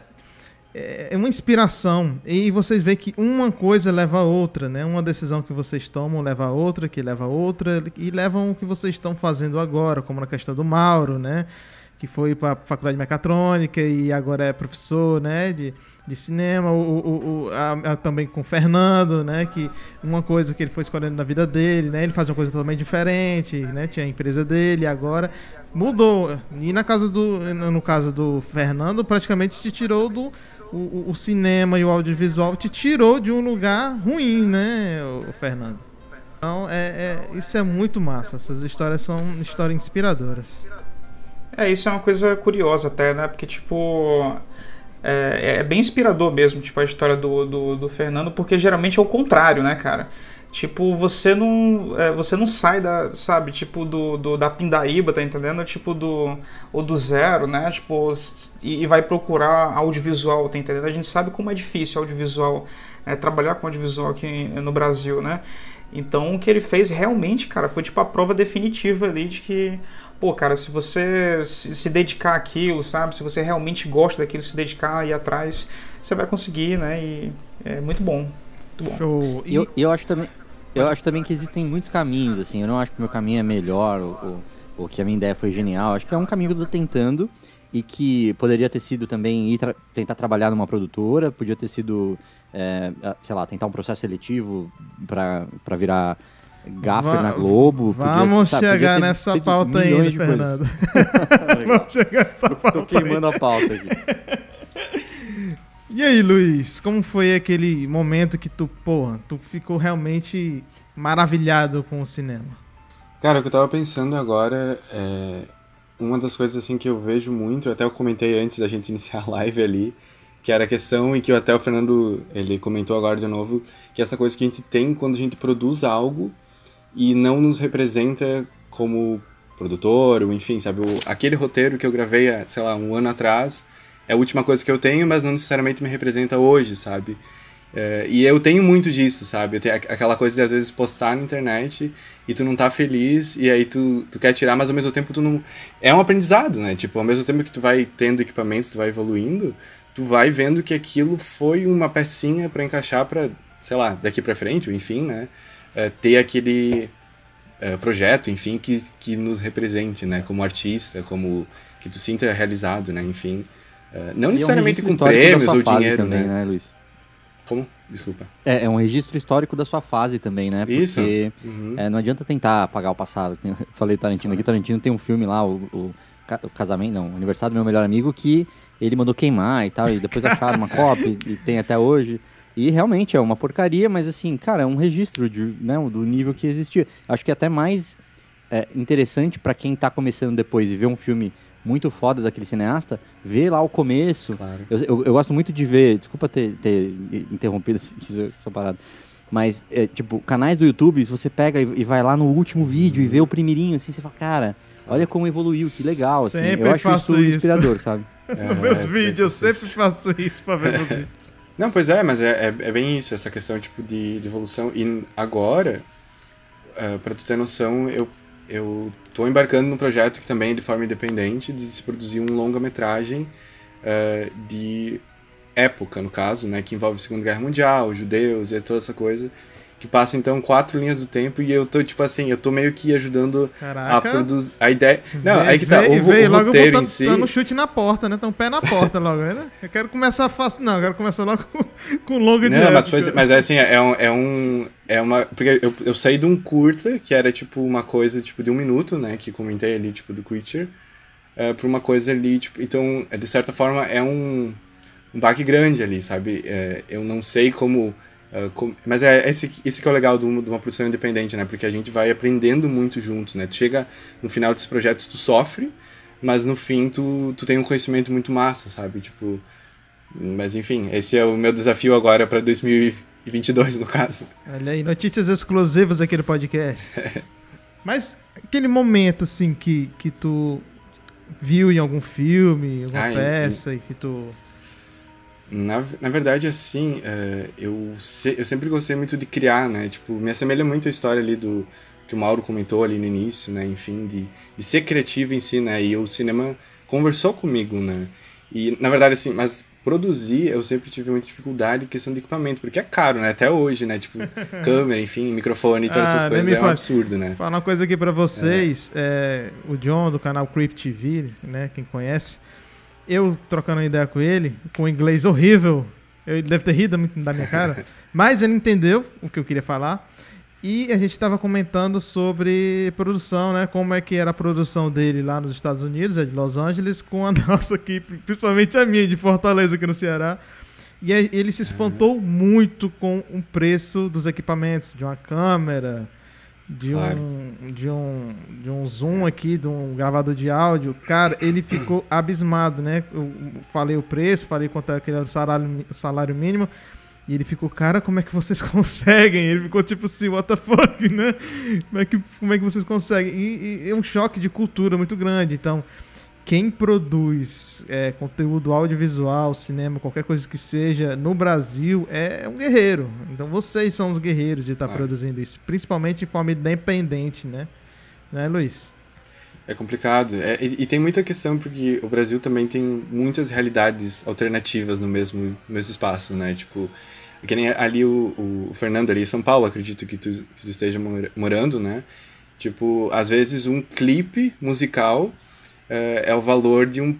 é uma inspiração e vocês veem que uma coisa leva a outra, né? Uma decisão que vocês tomam leva a outra, que leva a outra e levam o que vocês estão fazendo agora, como na questão do Mauro, né? que foi para a faculdade de mecatrônica e agora é professor, né, de, de cinema, o, o, o a, a, também com o Fernando, né, que uma coisa que ele foi escolhendo na vida dele, né, ele fazia uma coisa totalmente diferente, né, tinha a empresa dele, agora mudou. E na casa do, no caso do Fernando, praticamente te tirou do o, o cinema e o audiovisual te tirou de um lugar ruim, né, o Fernando. Então, é, é, isso é muito massa. Essas histórias são histórias inspiradoras. É, isso é uma coisa curiosa até, né? Porque, tipo, é, é bem inspirador mesmo, tipo, a história do, do, do, Fernando, porque geralmente é o contrário, né, cara? Tipo, você não, é, você não sai da, sabe, tipo, do, do, da pindaíba, tá entendendo? Tipo, do, ou do zero, né? Tipo, e, e vai procurar audiovisual, tá entendendo? A gente sabe como é difícil audiovisual, é, trabalhar com audiovisual aqui no Brasil, né? Então, o que ele fez realmente, cara, foi tipo a prova definitiva ali de que pô, cara, se você se, dedicar àquilo, sabe? Se você realmente gosta daquilo, se dedicar e ir atrás, você vai conseguir, né? E é muito bom. Muito bom. Show. E eu, eu acho também. Eu acho também que existem muitos caminhos, assim. Eu não acho que o meu caminho é melhor ou, ou que a minha ideia foi genial. Acho que é um caminho que eu tô tentando e que poderia ter sido também ir tra tentar trabalhar numa produtora, podia ter sido, é, sei lá, tentar um processo seletivo para virar Gaffer na Globo. Vamos podia, chegar nessa pauta aí, Fernando. vamos chegar nessa tô, pauta. Tô queimando aí. a pauta aqui. E aí, Luiz, como foi aquele momento que tu, porra, tu ficou realmente maravilhado com o cinema? Cara, o que eu tava pensando agora é uma das coisas assim que eu vejo muito, até eu comentei antes da gente iniciar a live ali, que era a questão e que até o Fernando ele comentou agora de novo, que é essa coisa que a gente tem quando a gente produz algo e não nos representa como produtor, ou enfim, sabe? O, aquele roteiro que eu gravei, sei lá, um ano atrás, é a última coisa que eu tenho, mas não necessariamente me representa hoje, sabe? É, e eu tenho muito disso, sabe? Eu tenho aquela coisa de às vezes postar na internet e tu não tá feliz e aí tu, tu quer tirar, mas ao mesmo tempo tu não. É um aprendizado, né? Tipo, ao mesmo tempo que tu vai tendo equipamento, tu vai evoluindo, tu vai vendo que aquilo foi uma pecinha para encaixar para sei lá, daqui para frente, enfim, né? É, ter aquele é, projeto, enfim, que, que nos represente, né? Como artista, como que tu sinta realizado, né? Enfim, é, não e necessariamente é um com prêmios ou dinheiro, também, né? né, Luiz? Como? Desculpa. É, é um registro histórico da sua fase também, né? Porque Isso. Uhum. É, não adianta tentar apagar o passado. Eu falei Tarantino aqui, Tarantino tem um filme lá, o, o, o casamento, não, o aniversário do meu melhor amigo, que ele mandou queimar e tal, e depois acharam uma cópia e tem até hoje. E realmente é uma porcaria, mas assim, cara, é um registro de, né, do nível que existia. Acho que é até mais é, interessante para quem tá começando depois e ver um filme muito foda daquele cineasta, ver lá o começo. Claro. Eu, eu, eu, gosto muito de ver, desculpa ter, ter interrompido essa parada, mas, é, tipo, canais do YouTube, você pega e, e, vai lá no último vídeo e vê o primeirinho, assim, você fala, cara, olha como evoluiu, que legal, assim. Sempre eu acho isso, isso inspirador, sabe? É, meus vídeos, eu sempre faço isso pra ver vídeos. Não, pois é, mas é, é, é, bem isso, essa questão tipo de, de evolução. E agora, uh, pra tu ter noção, eu, eu tô embarcando num projeto que também é de forma independente, de se produzir um longa-metragem uh, de época, no caso, né, que envolve a Segunda Guerra Mundial, judeus e toda essa coisa que passa então quatro linhas do tempo e eu tô tipo assim, eu tô meio que ajudando Caraca. a produzir a ideia. Não, aí que tá, veio, o, veio o logo roteiro em si. Dando chute na porta, né? Tá um pé na porta logo, né? Eu quero começar fácil, não, eu quero começar logo com, com longa de Não, mas, foi, mas é assim, é um, é um é uma porque eu, eu saí de um curta que era tipo uma coisa tipo de um minuto, né, que comentei ali tipo do Creature, é, para uma coisa ali, tipo, então, de certa forma é um um baque grande ali, sabe? É, eu não sei como Uh, com, mas é esse, esse que é o legal de uma, de uma, produção independente, né? Porque a gente vai aprendendo muito junto, né? Tu chega no final desses projetos, tu sofre, mas no fim tu, tu tem um conhecimento muito massa, sabe? Tipo, mas enfim, esse é o meu desafio agora para 2022, no caso. Olha aí, notícias exclusivas aqui no podcast. mas aquele momento, assim, que, que tu viu em algum filme, alguma ah, peça, e que tu na, na verdade, assim, é, eu, se, eu sempre gostei muito de criar, né? Tipo, me assemelha muito a história ali do que o Mauro comentou ali no início, né? Enfim, de, de ser criativo em si, né? E o cinema conversou comigo, né? E, na verdade, assim, mas produzir, eu sempre tive muita dificuldade em questão de equipamento, porque é caro, né? Até hoje, né? Tipo, câmera, enfim, microfone, todas Ah, essas coisas é um absurdo, né? Falar uma coisa aqui pra vocês, é, o John do canal Crypt TV, né, quem conhece, eu trocando uma ideia com ele, com inglês horrível, eu, ele deve ter rido muito da minha cara, mas ele entendeu o que eu queria falar. E a gente estava comentando sobre produção, né? Como é que era a produção dele lá nos Estados Unidos, é de Los Angeles, com a nossa equipe, principalmente a minha de Fortaleza aqui no Ceará. E ele se espantou muito com o preço dos equipamentos, de uma câmera, de, Claro. um, de, um, de um zoom aqui, de um gravador de áudio. Cara, ele ficou abismado, né? Eu falei o preço, falei quanto é aquele era salário, salário mínimo. E ele ficou, cara, como é que vocês conseguem? Ele ficou tipo assim, what the fuck, né? Como é que, como é que vocês conseguem? E, e é um choque de cultura muito grande. Então, quem produz é, conteúdo audiovisual, cinema, qualquer coisa que seja no Brasil é um guerreiro. Então vocês são os guerreiros de estar Claro. produzindo isso, principalmente em forma independente, né? Né, Luiz? É complicado. É, e, e tem muita questão porque o Brasil também tem muitas realidades alternativas no mesmo, mesmo espaço, né? Tipo, que nem ali o, o Fernando ali em São Paulo, acredito que tu, que tu esteja mora- morando, né? Tipo, às vezes um clipe musical é, é o valor de um,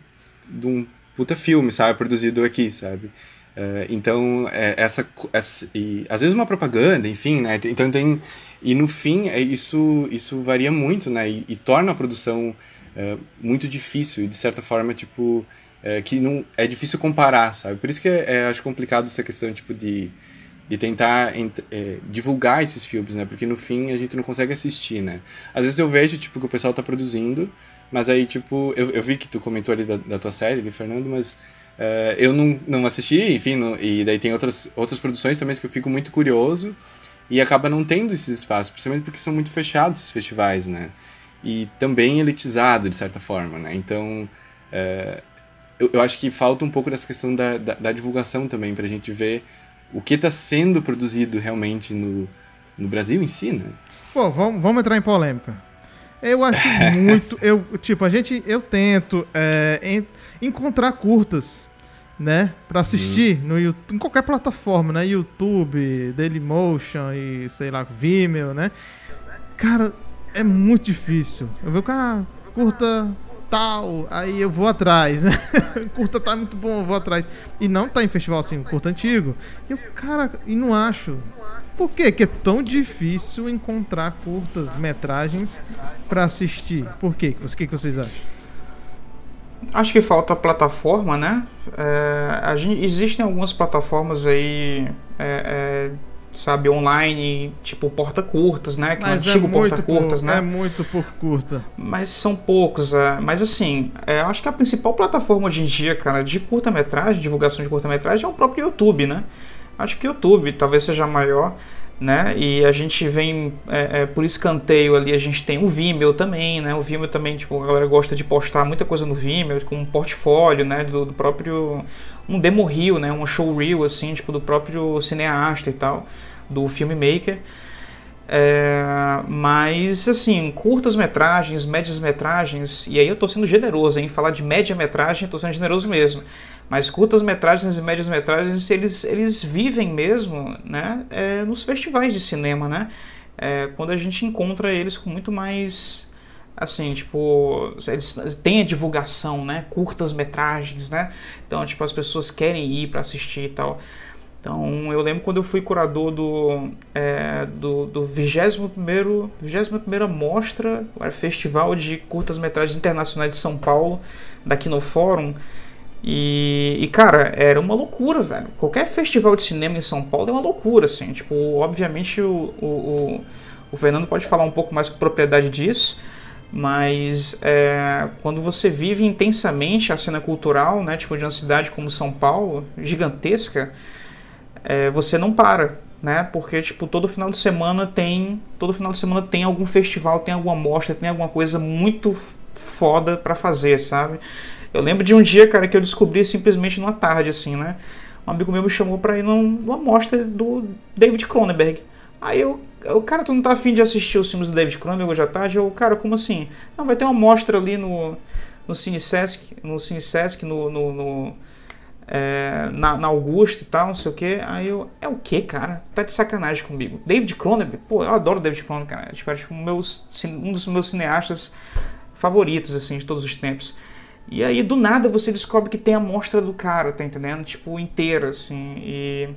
de um puta filme, sabe? Produzido aqui, sabe? É, então, é, essa, essa e, às vezes uma propaganda, enfim, né? Então tem e no fim é, isso isso varia muito, né? E, e torna a produção é, muito difícil e de certa forma tipo é, que não é difícil comparar, sabe? Por isso que é, acho complicado essa questão tipo de de tentar ent- é, divulgar esses filmes, né? Porque no fim a gente não consegue assistir, né? Às vezes eu vejo tipo que o pessoal tá produzindo, mas aí tipo eu, eu vi que tu comentou ali da, da tua série, ali, Fernando, mas é, eu não, não assisti, enfim, e daí tem outras outras produções também que eu fico muito curioso e acaba não tendo esses espaços, principalmente porque são muito fechados esses festivais, né? E também elitizado de certa forma, né? Então é, eu, eu acho que falta um pouco dessa questão da, da, da divulgação também, pra gente ver o que está sendo produzido realmente no, no Brasil em si, né? Pô, vamos, vamos entrar em polêmica. Eu acho muito. Eu, tipo, a gente. Eu tento é, en- encontrar curtas, né? Pra assistir no YouTube, em qualquer plataforma, né? YouTube, Dailymotion e sei lá, Vimeo, né? Cara, é muito difícil. Eu vejo que ah, curta tal, aí eu vou atrás, né? curta tá muito bom, eu vou atrás. E não tá em festival assim, curta antigo. E eu, cara, e não acho. Por que que é tão difícil encontrar curtas metragens pra assistir? Por quê? O que, que vocês acham? Acho que falta plataforma, né? É, gente, existem algumas plataformas aí, é, é, sabe, online, tipo porta curtas, né? Que é Mas é antigo muito, porta curtas, pouco, né? é muito pouco curta. Mas são poucos, é. Mas assim, é, acho que a principal plataforma hoje em dia, cara, de curta-metragem, divulgação de curta-metragem, é o próprio YouTube, né? Acho que o YouTube talvez seja maior, né? E a gente vem é, é, por escanteio ali, a gente tem o Vimeo também, né? O Vimeo também, tipo, a galera gosta de postar muita coisa no Vimeo, como um portfólio, né? Do, do próprio. Um demo reel, né? Um show reel, assim, tipo, do próprio cineasta e tal, do filmmaker. É, mas assim, curtas metragens, médias metragens, e aí eu tô sendo generoso em falar de média metragem, tô sendo generoso mesmo. Mas curtas metragens e médias metragens, eles, eles vivem mesmo, né, é, nos festivais de cinema, né? É, quando a gente encontra eles com muito mais assim, tipo, eles têm a divulgação, né? Curtas metragens, né? Então, tipo, as pessoas querem ir para assistir e tal. Então, eu lembro quando eu fui curador do, é, do, do 21º, 21ª Mostra, Festival de Curtas-Metragens Internacionais de São Paulo, daqui no Fórum. E, e, cara, era uma loucura, velho. Qualquer festival de cinema em São Paulo é uma loucura, assim. Tipo, obviamente o, o, o, o Fernando pode falar um pouco mais com propriedade disso, mas é, quando você vive intensamente a cena cultural, né, tipo de uma cidade como São Paulo, gigantesca, é, você não para, né? Porque tipo todo final de semana tem, todo final de semana tem algum festival, tem alguma mostra, tem alguma coisa muito foda para fazer, sabe? Eu lembro de um dia, cara, que eu descobri simplesmente numa tarde, assim, né? Um amigo meu me chamou pra ir num- numa mostra do David Cronenberg. Aí eu, eu, cara, tu não tá afim de assistir os filmes do David Cronenberg hoje à tarde? Eu, cara, como assim? Não, vai ter uma mostra ali no, no Cine Sesc, no Cine Sesc, no, no, no, é, na, na Augusta e tal, não sei o que. Aí eu, é o que, cara? Tá de sacanagem comigo. David Cronenberg, pô, eu adoro David Cronenberg, cara. Tipo, acho meus, um dos meus cineastas favoritos, assim, de todos os tempos. E aí, do nada, você descobre que tem a mostra do cara, tá entendendo? Tipo, inteira, assim, e...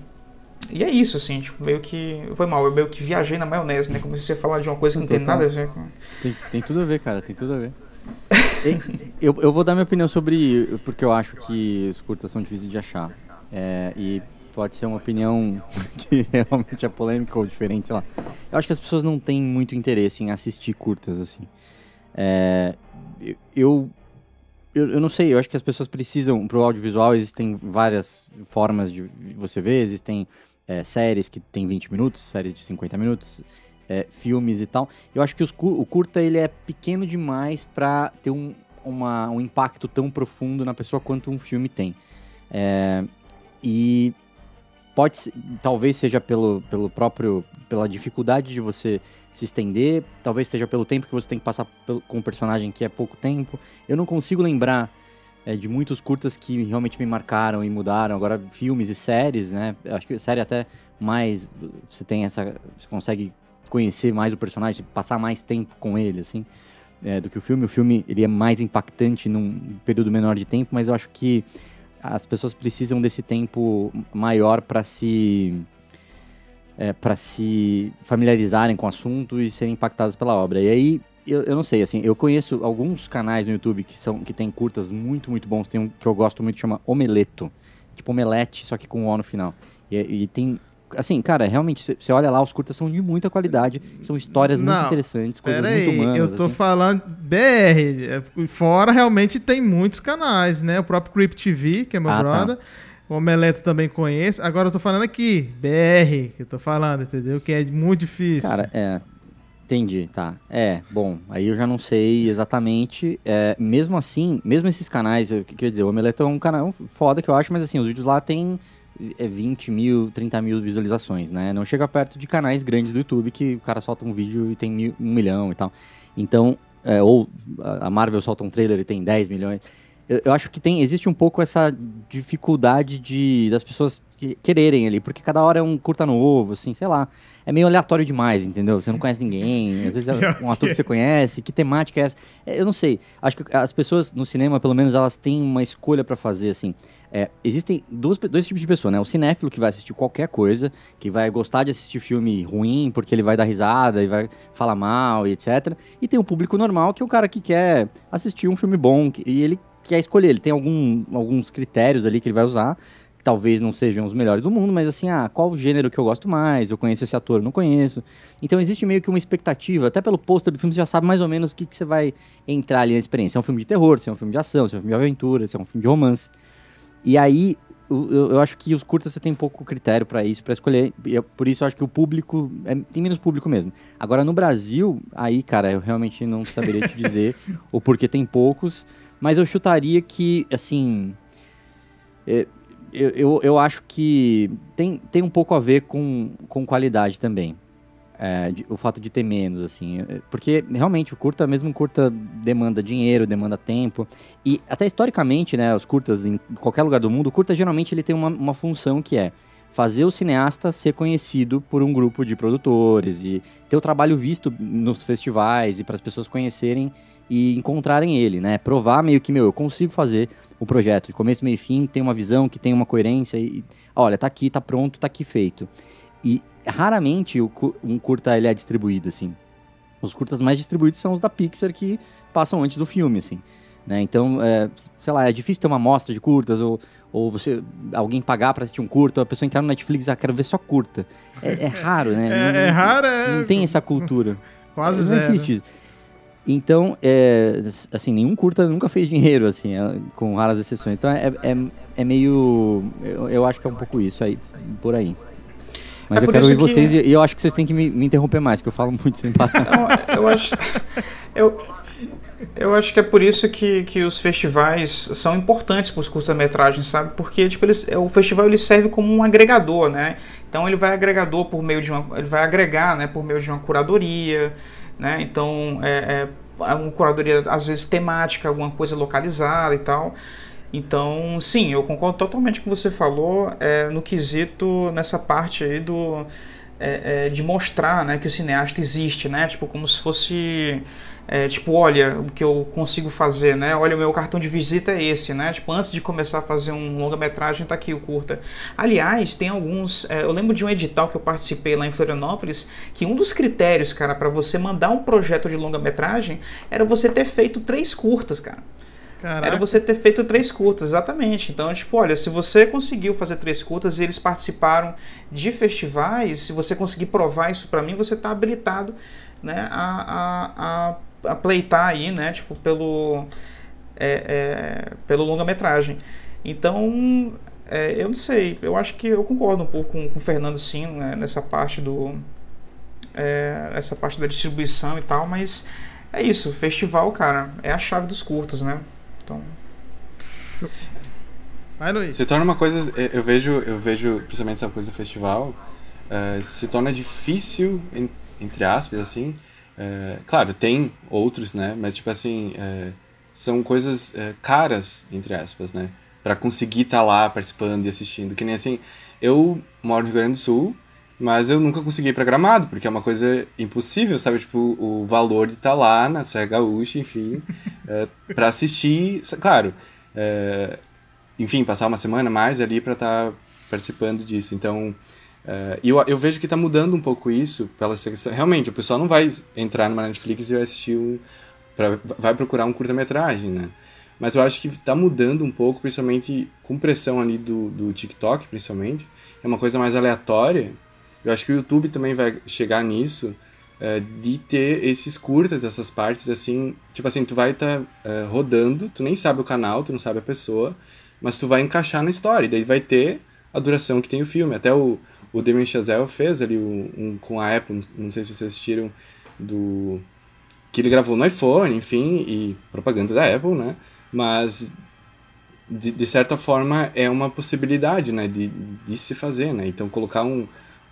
E é isso, assim, tipo, meio que... Foi mal, eu meio que viajei na maionese, né? Comecei a falar de uma coisa que não tem nada a ver com... Tem, tem tudo a ver, cara, tem tudo a ver. eu, eu vou dar minha opinião sobre... Porque eu acho que os curtas são difíceis de achar. É, e pode ser uma opinião que realmente é polêmica ou diferente, sei lá. Eu acho que as pessoas não têm muito interesse em assistir curtas, assim. É, eu, eu, eu não sei, eu acho que as pessoas precisam, para o audiovisual existem várias formas de você ver, existem é, séries que tem 20 minutos, séries de 50 minutos, é, filmes e tal. Eu acho que os, o curta ele é pequeno demais para ter um, uma, um impacto tão profundo na pessoa quanto um filme tem. É, e pode talvez seja pelo, pelo próprio pela dificuldade de você se estender, talvez seja pelo tempo que você tem que passar com o personagem que é pouco tempo. Eu não consigo lembrar é, de muitos curtas que realmente me marcaram e mudaram. Agora filmes e séries, né? Acho que série até mais você tem essa, você consegue conhecer mais o personagem, passar mais tempo com ele, assim, é, do que o filme. O filme ele é mais impactante num período menor de tempo, mas eu acho que as pessoas precisam desse tempo maior para se é, para se familiarizarem com o assunto e serem impactadas pela obra. E aí, eu, eu, não sei, assim, eu conheço alguns canais no YouTube que são que tem curtas muito, muito bons. Tem um que eu gosto muito, chama Omeleto. Tipo omelete, só que com O no final. E, e tem assim, cara, realmente, você olha lá, os curtas são de muita qualidade, são histórias não, muito interessantes, coisas muito aí, humanas. Eu tô assim. falando BR, é, fora realmente tem muitos canais, né? O próprio Creep TV, que é meu ah, tá. brother. Tá. O Omeleto também conheço. Agora eu tô falando aqui, BR, que eu tô falando, entendeu? Que é muito difícil. Cara, é. Entendi, tá. É, bom, aí eu já não sei exatamente. É, mesmo assim, mesmo esses canais, eu queria dizer, o Omeleto é um canal foda que eu acho, mas assim, os vídeos lá tem é 20 mil, 30 mil visualizações, né? Não chega perto de canais grandes do YouTube que o cara solta um vídeo e tem mil, um milhão e tal. Então, é, ou a Marvel solta um trailer e tem 10 milhões. Eu, eu, acho que tem, existe um pouco essa dificuldade de das pessoas que, quererem ali, porque cada hora é um curta novo, assim, sei lá. É meio aleatório demais, entendeu? Você não conhece ninguém, às vezes é um ator que você conhece, que temática é essa? É, eu não sei. Acho que as pessoas no cinema, pelo menos, elas têm uma escolha para fazer, assim. É, existem dois, dois tipos de pessoa, né? O cinéfilo que vai assistir qualquer coisa, que vai gostar de assistir filme ruim porque ele vai dar risada e vai falar mal e etc. E tem o público normal, que é o cara que quer assistir um filme bom e ele quer escolher. Ele tem algum, alguns critérios ali que ele vai usar, que talvez não sejam os melhores do mundo, mas assim, ah, qual gênero que eu gosto mais? Eu conheço esse ator, não conheço. Então existe meio que uma expectativa, até pelo pôster do filme você já sabe mais ou menos o que, que você vai entrar ali na experiência. Se é um filme de terror, se é um filme de ação, se é um filme de aventura, se é um filme de romance. E aí, eu, eu, acho que os curtas você tem pouco critério para isso, para escolher. E por isso eu acho que o público. É, tem menos público mesmo. Agora, no Brasil, aí, cara, eu realmente não saberia te dizer o porquê tem poucos. Mas eu chutaria que, assim. É, eu, eu, eu acho que tem, tem um pouco a ver com, com qualidade também. É, de, o fato de ter menos, assim. É, porque realmente o curta, mesmo curta, demanda dinheiro, demanda tempo. E até historicamente, né, os curtas em qualquer lugar do mundo, o curta geralmente ele tem uma, uma função que é fazer o cineasta ser conhecido por um grupo de produtores e ter o trabalho visto nos festivais e para as pessoas conhecerem e encontrarem ele, né? Provar meio que, meu, eu consigo fazer o projeto de começo, meio e fim, tem uma visão, que tem uma coerência e, olha, tá aqui, tá pronto, tá aqui feito. E raramente um curta ele é distribuído, assim. Os curtas mais distribuídos são os da Pixar que passam antes do filme, assim. Né? Então, é, sei lá, é difícil ter uma amostra de curtas ou, ou você alguém pagar para assistir um curta, a pessoa entrar no Netflix e ah, quero ver só curta. É, é raro, né? É, não, é raro, é... Não tem essa cultura. Quase não zero. existe. Então, é, assim, nenhum curta nunca fez dinheiro, assim, é, com raras exceções. Então, é, é, é meio... Eu, eu acho que é um pouco isso aí, por aí. Mas é eu quero ouvir que... vocês e eu acho que vocês têm que me, me interromper mais, que eu falo muito sem parar. Não, eu acho. Eu, eu acho que é por isso que, que os festivais são importantes para os curta-metragens, sabe? Porque tipo, eles, o festival ele serve como um agregador, né? Então ele vai agregador por meio de uma, ele vai agregar, né, por meio de uma curadoria, né? Então é, é uma curadoria às vezes temática, alguma coisa localizada e tal. Então, sim, eu concordo totalmente com o que você falou é, no quesito, nessa parte aí do. É, é, de mostrar né, que o cineasta existe, né? Tipo, como se fosse. É, tipo, olha o que eu consigo fazer, né? Olha, o meu cartão de visita é esse, né? Tipo, antes de começar a fazer um longa-metragem, tá aqui o curta. Aliás, tem alguns. É, eu lembro de um edital que eu participei lá em Florianópolis, que um dos critérios, cara, para você mandar um projeto de longa-metragem era você ter feito três curtas, cara. Caraca. Era você ter feito três curtas, exatamente. Então, tipo, olha, se você conseguiu fazer três curtas e eles participaram de festivais, se você conseguir provar isso para mim, você tá habilitado, né, a, a, a, a pleitar aí, né, tipo, pelo, é, é, pelo longa-metragem. Então, é, eu não sei, eu acho que eu concordo um pouco com, com o Fernando, sim, né, nessa parte do... É, essa parte da distribuição e tal, mas é isso, festival, cara, é a chave dos curtas, né? Então, Vai, Luiz. Se torna uma coisa, eh, eu vejo, eu vejo principalmente essa coisa do festival, eh, se torna difícil, en- entre aspas, assim. eh, claro, tem outros, né? Mas, tipo assim, eh, são coisas caras, entre aspas, né? Pra conseguir estar lá participando e assistindo. Que nem assim, eu moro no Rio Grande do Sul, mas eu nunca consegui ir pra Gramado, porque é uma coisa impossível, sabe? Tipo, o valor de estar lá na Serra Gaúcha, enfim, eh, pra assistir. Claro, eh, enfim, passar uma semana mais ali para estar participando disso. Então, eh, eu, eu vejo que está mudando um pouco isso pela questão. Realmente, o pessoal não vai entrar numa Netflix e vai assistir um. Pra, vai procurar um curta-metragem, né? Mas eu acho que está mudando um pouco, principalmente com pressão ali do, do TikTok, principalmente. É uma coisa mais aleatória. Eu acho que o YouTube também vai chegar nisso, eh, de ter esses curtas, essas partes assim. Tipo assim, tu vai estar rodando, tu nem sabe o canal, tu não sabe a pessoa, mas tu vai encaixar na história. E daí vai ter a duração que tem o filme. Até o, o Damien Chazelle fez ali um, um com a Apple, não sei se vocês assistiram, do que ele gravou no iPhone, enfim, e propaganda da Apple, né? Mas de, de certa forma é uma possibilidade, né, de, de se fazer, né? Então colocar um,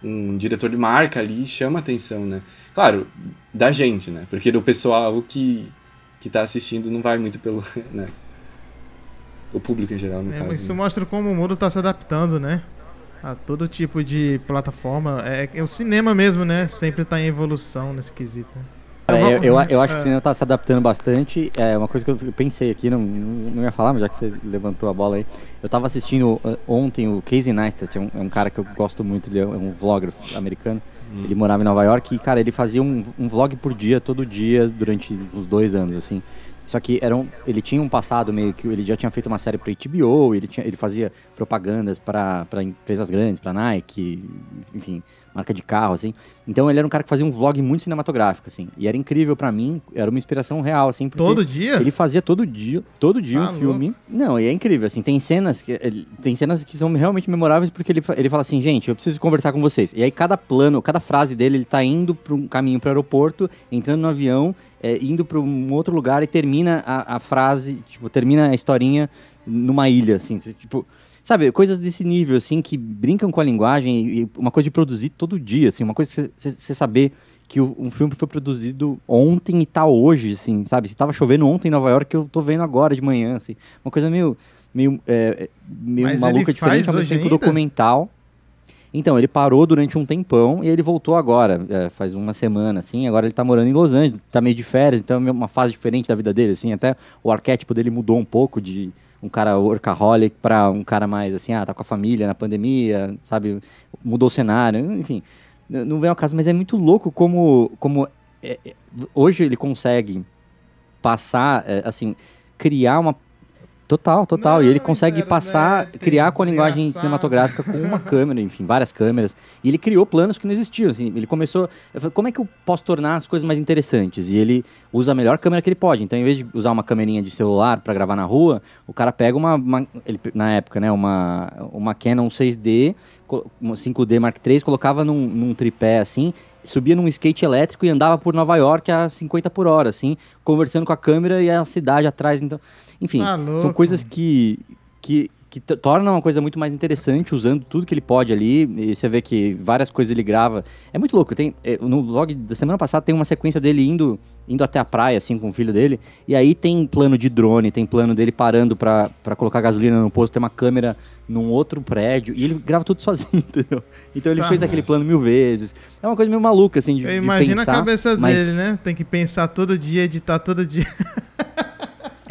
um diretor de marca ali chama atenção, né? Claro, da gente, né? Porque do pessoal que que tá assistindo não vai muito pelo, né? O público em geral, no É, caso. isso né? mostra como o mundo tá se adaptando, né? A todo tipo de plataforma. É, é o cinema mesmo, né? Sempre tá em evolução nesse quesito. Cara, Então, eu, eu, eu acho que o é. cinema tá se adaptando bastante. É uma coisa que eu pensei aqui, não, não ia falar, mas já que você levantou a bola aí. Eu tava assistindo uh, ontem o Casey Neistat, é um, é um cara que eu gosto muito, ele é um vlogger americano. Ele morava em Nova York e, cara, ele fazia um, um vlog por dia, todo dia, durante uns dois anos, assim. Só que era um, ele tinha um passado meio que ele já tinha feito uma série para HBO, ele tinha, ele fazia propagandas para empresas grandes, para Nike, enfim, marca de carro assim. Então ele era um cara que fazia um vlog muito cinematográfico assim, e era incrível para mim, era uma inspiração real assim, Todo dia? ele fazia todo dia, todo dia Ah, um filme. Não, e é incrível, assim, tem cenas que tem cenas que são realmente memoráveis porque ele, ele fala assim, gente, eu preciso conversar com vocês. E aí cada plano, cada frase dele, ele tá indo para um caminho para o aeroporto, entrando no avião, é, indo para um outro lugar e termina a, a frase, tipo, termina a historinha numa ilha, assim, tipo, sabe, coisas desse nível, assim, que brincam com a linguagem e, uma coisa de produzir todo dia, assim, uma coisa que você saber que um filme foi produzido ontem e tá hoje, assim, sabe? Se tava chovendo ontem em Nova York, eu tô vendo agora de manhã, assim. Uma coisa meio, meio, é, meio Mas maluca, diferente, ao mesmo tempo ainda? documental. Então, ele parou durante um tempão e ele voltou agora, é, faz uma semana, assim. Agora ele tá morando em Los Angeles, tá meio de férias, então é uma fase diferente da vida dele, assim. Até o arquétipo dele mudou um pouco de um cara workaholic para um cara mais assim, ah, tá com a família na pandemia, sabe? Mudou o cenário, enfim. Não vem ao caso, mas é muito louco como, como é, é, hoje ele consegue passar, é, assim, criar uma. Total, total. e ele Não, consegue passar, né, criar com a linguagem cinematográfica com uma câmera, enfim, várias câmeras. E ele criou planos que não existiam. Assim, ele começou. falei, Como é que eu posso tornar as coisas mais interessantes? E ele usa a melhor câmera que ele pode. Então, em vez de usar uma câmerinha de celular para gravar na rua, o cara pega uma. uma- ele, na época, né? Uma, uma Canon 6D, co- uma 5D Mark III, colocava num, num tripé assim. Subia num skate elétrico e andava por Nova York a 50 por hora, assim, conversando com a câmera e a cidade atrás. Então, enfim, Tá são coisas que, que, que t- torna uma coisa muito mais interessante usando tudo que ele pode ali. E você vê que várias coisas ele grava. É muito louco. Tem, é, no vlog da semana passada tem uma sequência dele indo, indo até a praia, assim, com o filho dele. E aí tem plano de drone, tem plano dele parando pra, pra colocar gasolina no posto, tem uma câmera num outro prédio. E ele grava tudo sozinho, entendeu? Então ele Tá. fez aquele plano mil vezes. É uma coisa meio maluca, assim, de, Eu de imagino pensar. a cabeça mas, dele, né? Tem que pensar todo dia, editar todo dia.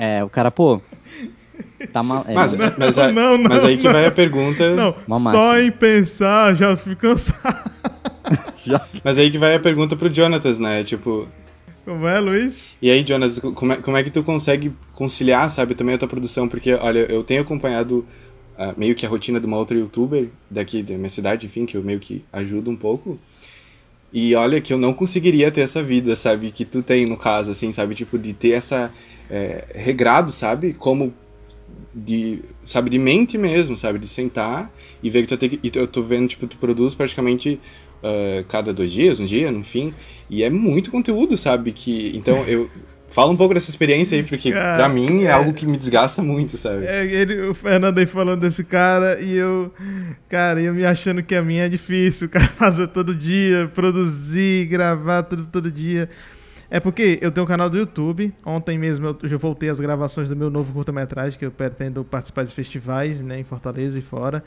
É, o cara, pô. Tá mal. é, Mas, mas, a- não, não, mas aí que não. vai a pergunta. Não, só em pensar já fico cansado. já- Mas aí que vai a pergunta pro Jonatas, né? Tipo, Como é, Luiz? E aí, Jonas, como é, como é que tu consegue conciliar, sabe, também a tua produção? Porque, olha, eu tenho acompanhado ah, meio que a rotina de uma outra youtuber daqui da minha cidade, enfim, que eu meio que ajudo um pouco. E olha que eu não conseguiria ter essa vida, sabe, que tu tem no caso, assim, sabe, tipo, de ter essa é, regrado, sabe, como de, sabe, de mente mesmo, sabe, de sentar e ver que tu tem que, e eu tô vendo, tipo, tu produz praticamente ah, cada dois dias, um dia, enfim, e é muito conteúdo, sabe, que, então eu, fala um pouco dessa experiência aí, porque Cara, pra mim é é. algo que me desgasta muito, sabe. É, ele, o Fernando aí falando desse cara e eu, cara, eu me achando que a minha é difícil, o cara fazer todo dia, produzir, gravar tudo todo dia. É porque eu tenho um canal do YouTube. Ontem mesmo eu já voltei às gravações do meu novo curta-metragem, que eu pretendo participar de festivais, né, em Fortaleza e fora.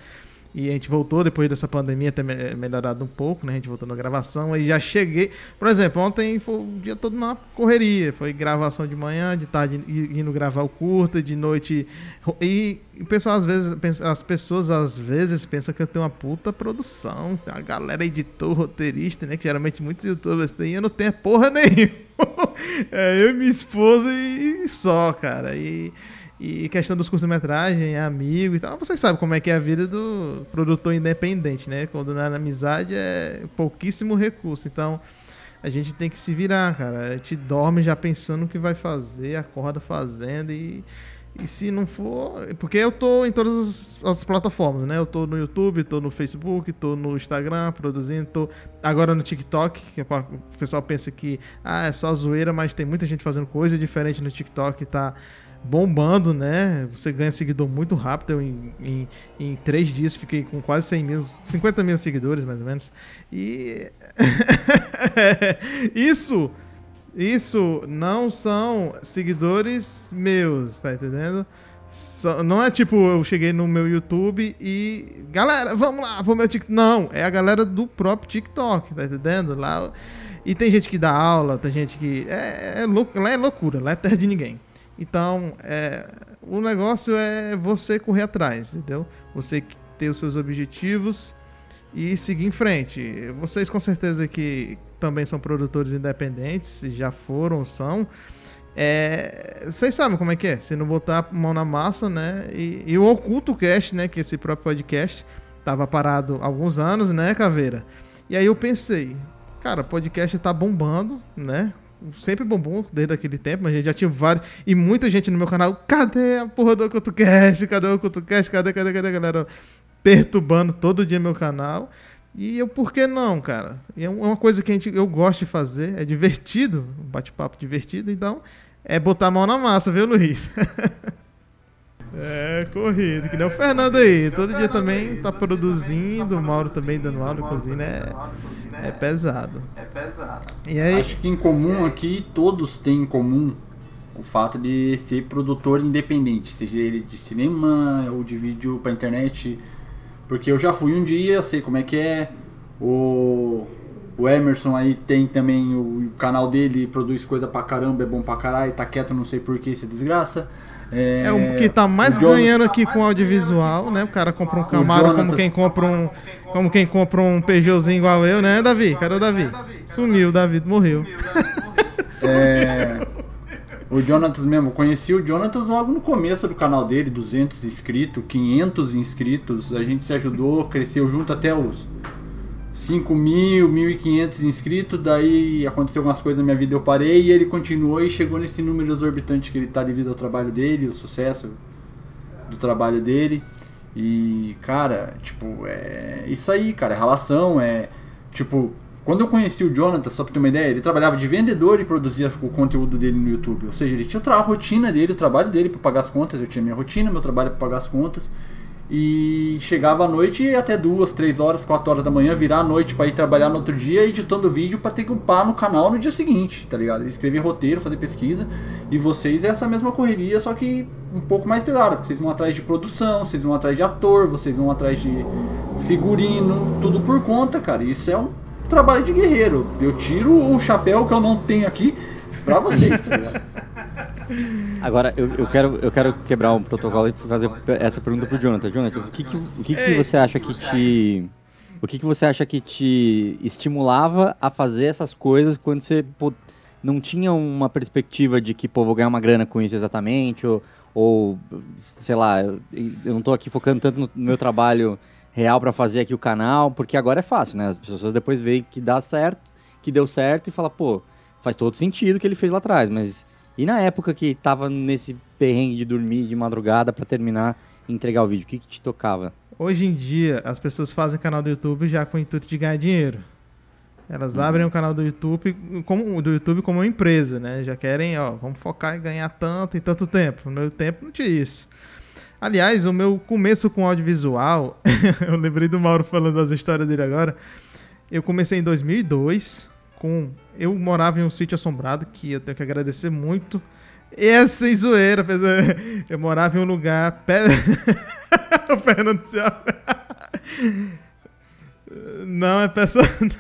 E a gente voltou depois dessa pandemia ter me- melhorado um pouco, né? A gente voltou na gravação. Aí já cheguei. Por exemplo, ontem foi o dia todo na correria. Foi gravação de manhã, de tarde indo gravar o curta, de noite. E o pessoal às vezes, as pessoas às vezes pensam que eu tenho uma puta produção. Tem uma galera editor, roteirista, né? Que geralmente muitos youtubers têm. e Eu não tenho porra nenhuma. é eu e minha esposa e só, cara. E. E questão dos curtas-metragem, é amigo e tal. Vocês sabem como é que é a vida do produtor independente, né? Quando é na amizade é pouquíssimo recurso. Então a gente tem que se virar, cara. A gente dorme já pensando o que vai fazer, acorda fazendo e. E se não for. Porque eu tô em todas as, as plataformas, né? Eu tô no YouTube, tô no Facebook, tô no Instagram produzindo, tô agora no TikTok, que é pra- o pessoal pensa que ah, é só zoeira, mas tem muita gente fazendo coisa diferente no TikTok, tá bombando, né? Você ganha seguidor muito rápido. Eu, em, em, em três dias, fiquei com quase 100 mil, 50 mil seguidores, mais ou menos. E isso, isso não são seguidores meus, tá entendendo? Não é tipo, eu cheguei no meu YouTube e. Galera, vamos lá, vou meu TikTok. Não, é a galera do próprio TikTok, tá entendendo? Lá. E tem gente que dá aula, tem gente que. É, é, lá é loucura, lá é terra de ninguém. Então, é, o negócio é você correr atrás, entendeu? Você ter os seus objetivos e seguir em frente. Vocês com certeza que também são produtores independentes, já foram são. É, vocês sabem como é que é. Se não botar mão na massa, né? E, e o Oculto Cast, né? Que esse próprio podcast tava parado há alguns anos, né, Caveira? E aí eu pensei, cara, podcast tá bombando, né? Sempre bombou desde aquele tempo, mas a gente já tinha vários. E muita gente no meu canal, cadê a porra do Oculto Cast? Cadê o Oculto Cast? Cadê, cadê, cadê, galera? Perturbando todo dia meu canal. E eu, por que não, cara? E é uma coisa que a gente, eu gosto de fazer, é divertido, um bate-papo divertido, então é botar a mão na massa, viu, Luiz? é, corrido, que nem o Fernando aí, todo dia também tá produzindo, o Mauro também dando aula de cozinha, é, é pesado. E aí, Acho que em comum aqui, todos têm em comum o fato de ser produtor independente, seja ele de cinema ou de vídeo pra internet. Porque eu já fui um dia, eu sei como é que é. O, o Emerson aí tem também o, canal dele, produz coisa pra caramba, é bom pra caralho, tá quieto, não sei por que essa desgraça. É o que tá mais Jonathan- ganhando aqui com audiovisual, né? O cara compra um Camaro como Jonatas- quem compra um, como quem compra um Peugeotzinho igual eu, né, Davi? Cadê o Davi? Sumiu, Davi morreu. É, o Jonatas mesmo, conheci o Jonatas logo no começo do canal dele, 200 inscritos, 500 inscritos, a gente se ajudou, cresceu junto até os 5 mil, 1.500 inscritos, daí aconteceu algumas coisas na minha vida, eu parei e ele continuou e chegou nesse número exorbitante que ele tá devido ao trabalho dele, o sucesso do trabalho dele. E, cara, tipo, é isso aí, cara, é relação, é tipo, quando eu conheci o Jonathan, só pra ter uma ideia, ele trabalhava de vendedor e produzia o conteúdo dele no YouTube. Ou seja, ele tinha a rotina dele, o trabalho dele pra pagar as contas. Eu tinha minha rotina, meu trabalho pra pagar as contas. E chegava à noite até duas, três horas, quatro horas da manhã, virar à noite para ir trabalhar no outro dia, editando vídeo para ter que upar no canal no dia seguinte, tá ligado? Escrever roteiro, fazer pesquisa. E vocês é essa mesma correria, só que um pouco mais pesada, porque vocês vão atrás de produção, vocês vão atrás de ator, vocês vão atrás de figurino, tudo por conta, cara. Isso é um trabalho de guerreiro. Eu tiro o chapéu que eu não tenho aqui pra vocês, tá ligado? Agora, eu, eu, quero, eu quero quebrar um protocolo e fazer essa pergunta pro Jonathan. Jonathan, o que, que, o que, que você acha que te. O que, que você acha que te estimulava a fazer essas coisas quando você pô, não tinha uma perspectiva de que, pô, vou ganhar uma grana com isso exatamente? Ou, ou sei lá, eu, eu não tô aqui focando tanto no meu trabalho real para fazer aqui o canal, porque agora é fácil, né? As pessoas depois veem que dá certo, que deu certo e fala, pô, faz todo sentido o que ele fez lá atrás, mas e na época que tava nesse perrengue de dormir de madrugada para terminar e entregar o vídeo, o que, que te tocava? Hoje em dia, as pessoas fazem canal do YouTube já com o intuito de ganhar dinheiro. Elas uhum. abrem o canal do YouTube como do YouTube como uma empresa, né? Já querem, ó, vamos focar em ganhar tanto em tanto tempo. No meu tempo não tinha isso. Aliás, o meu começo com audiovisual, eu lembrei do Mauro falando das histórias dele agora. Eu comecei em 2002 com eu morava em um sítio assombrado que eu tenho que agradecer muito. E é zoeira, eu morava em um lugar. O Fernando Não é personagem.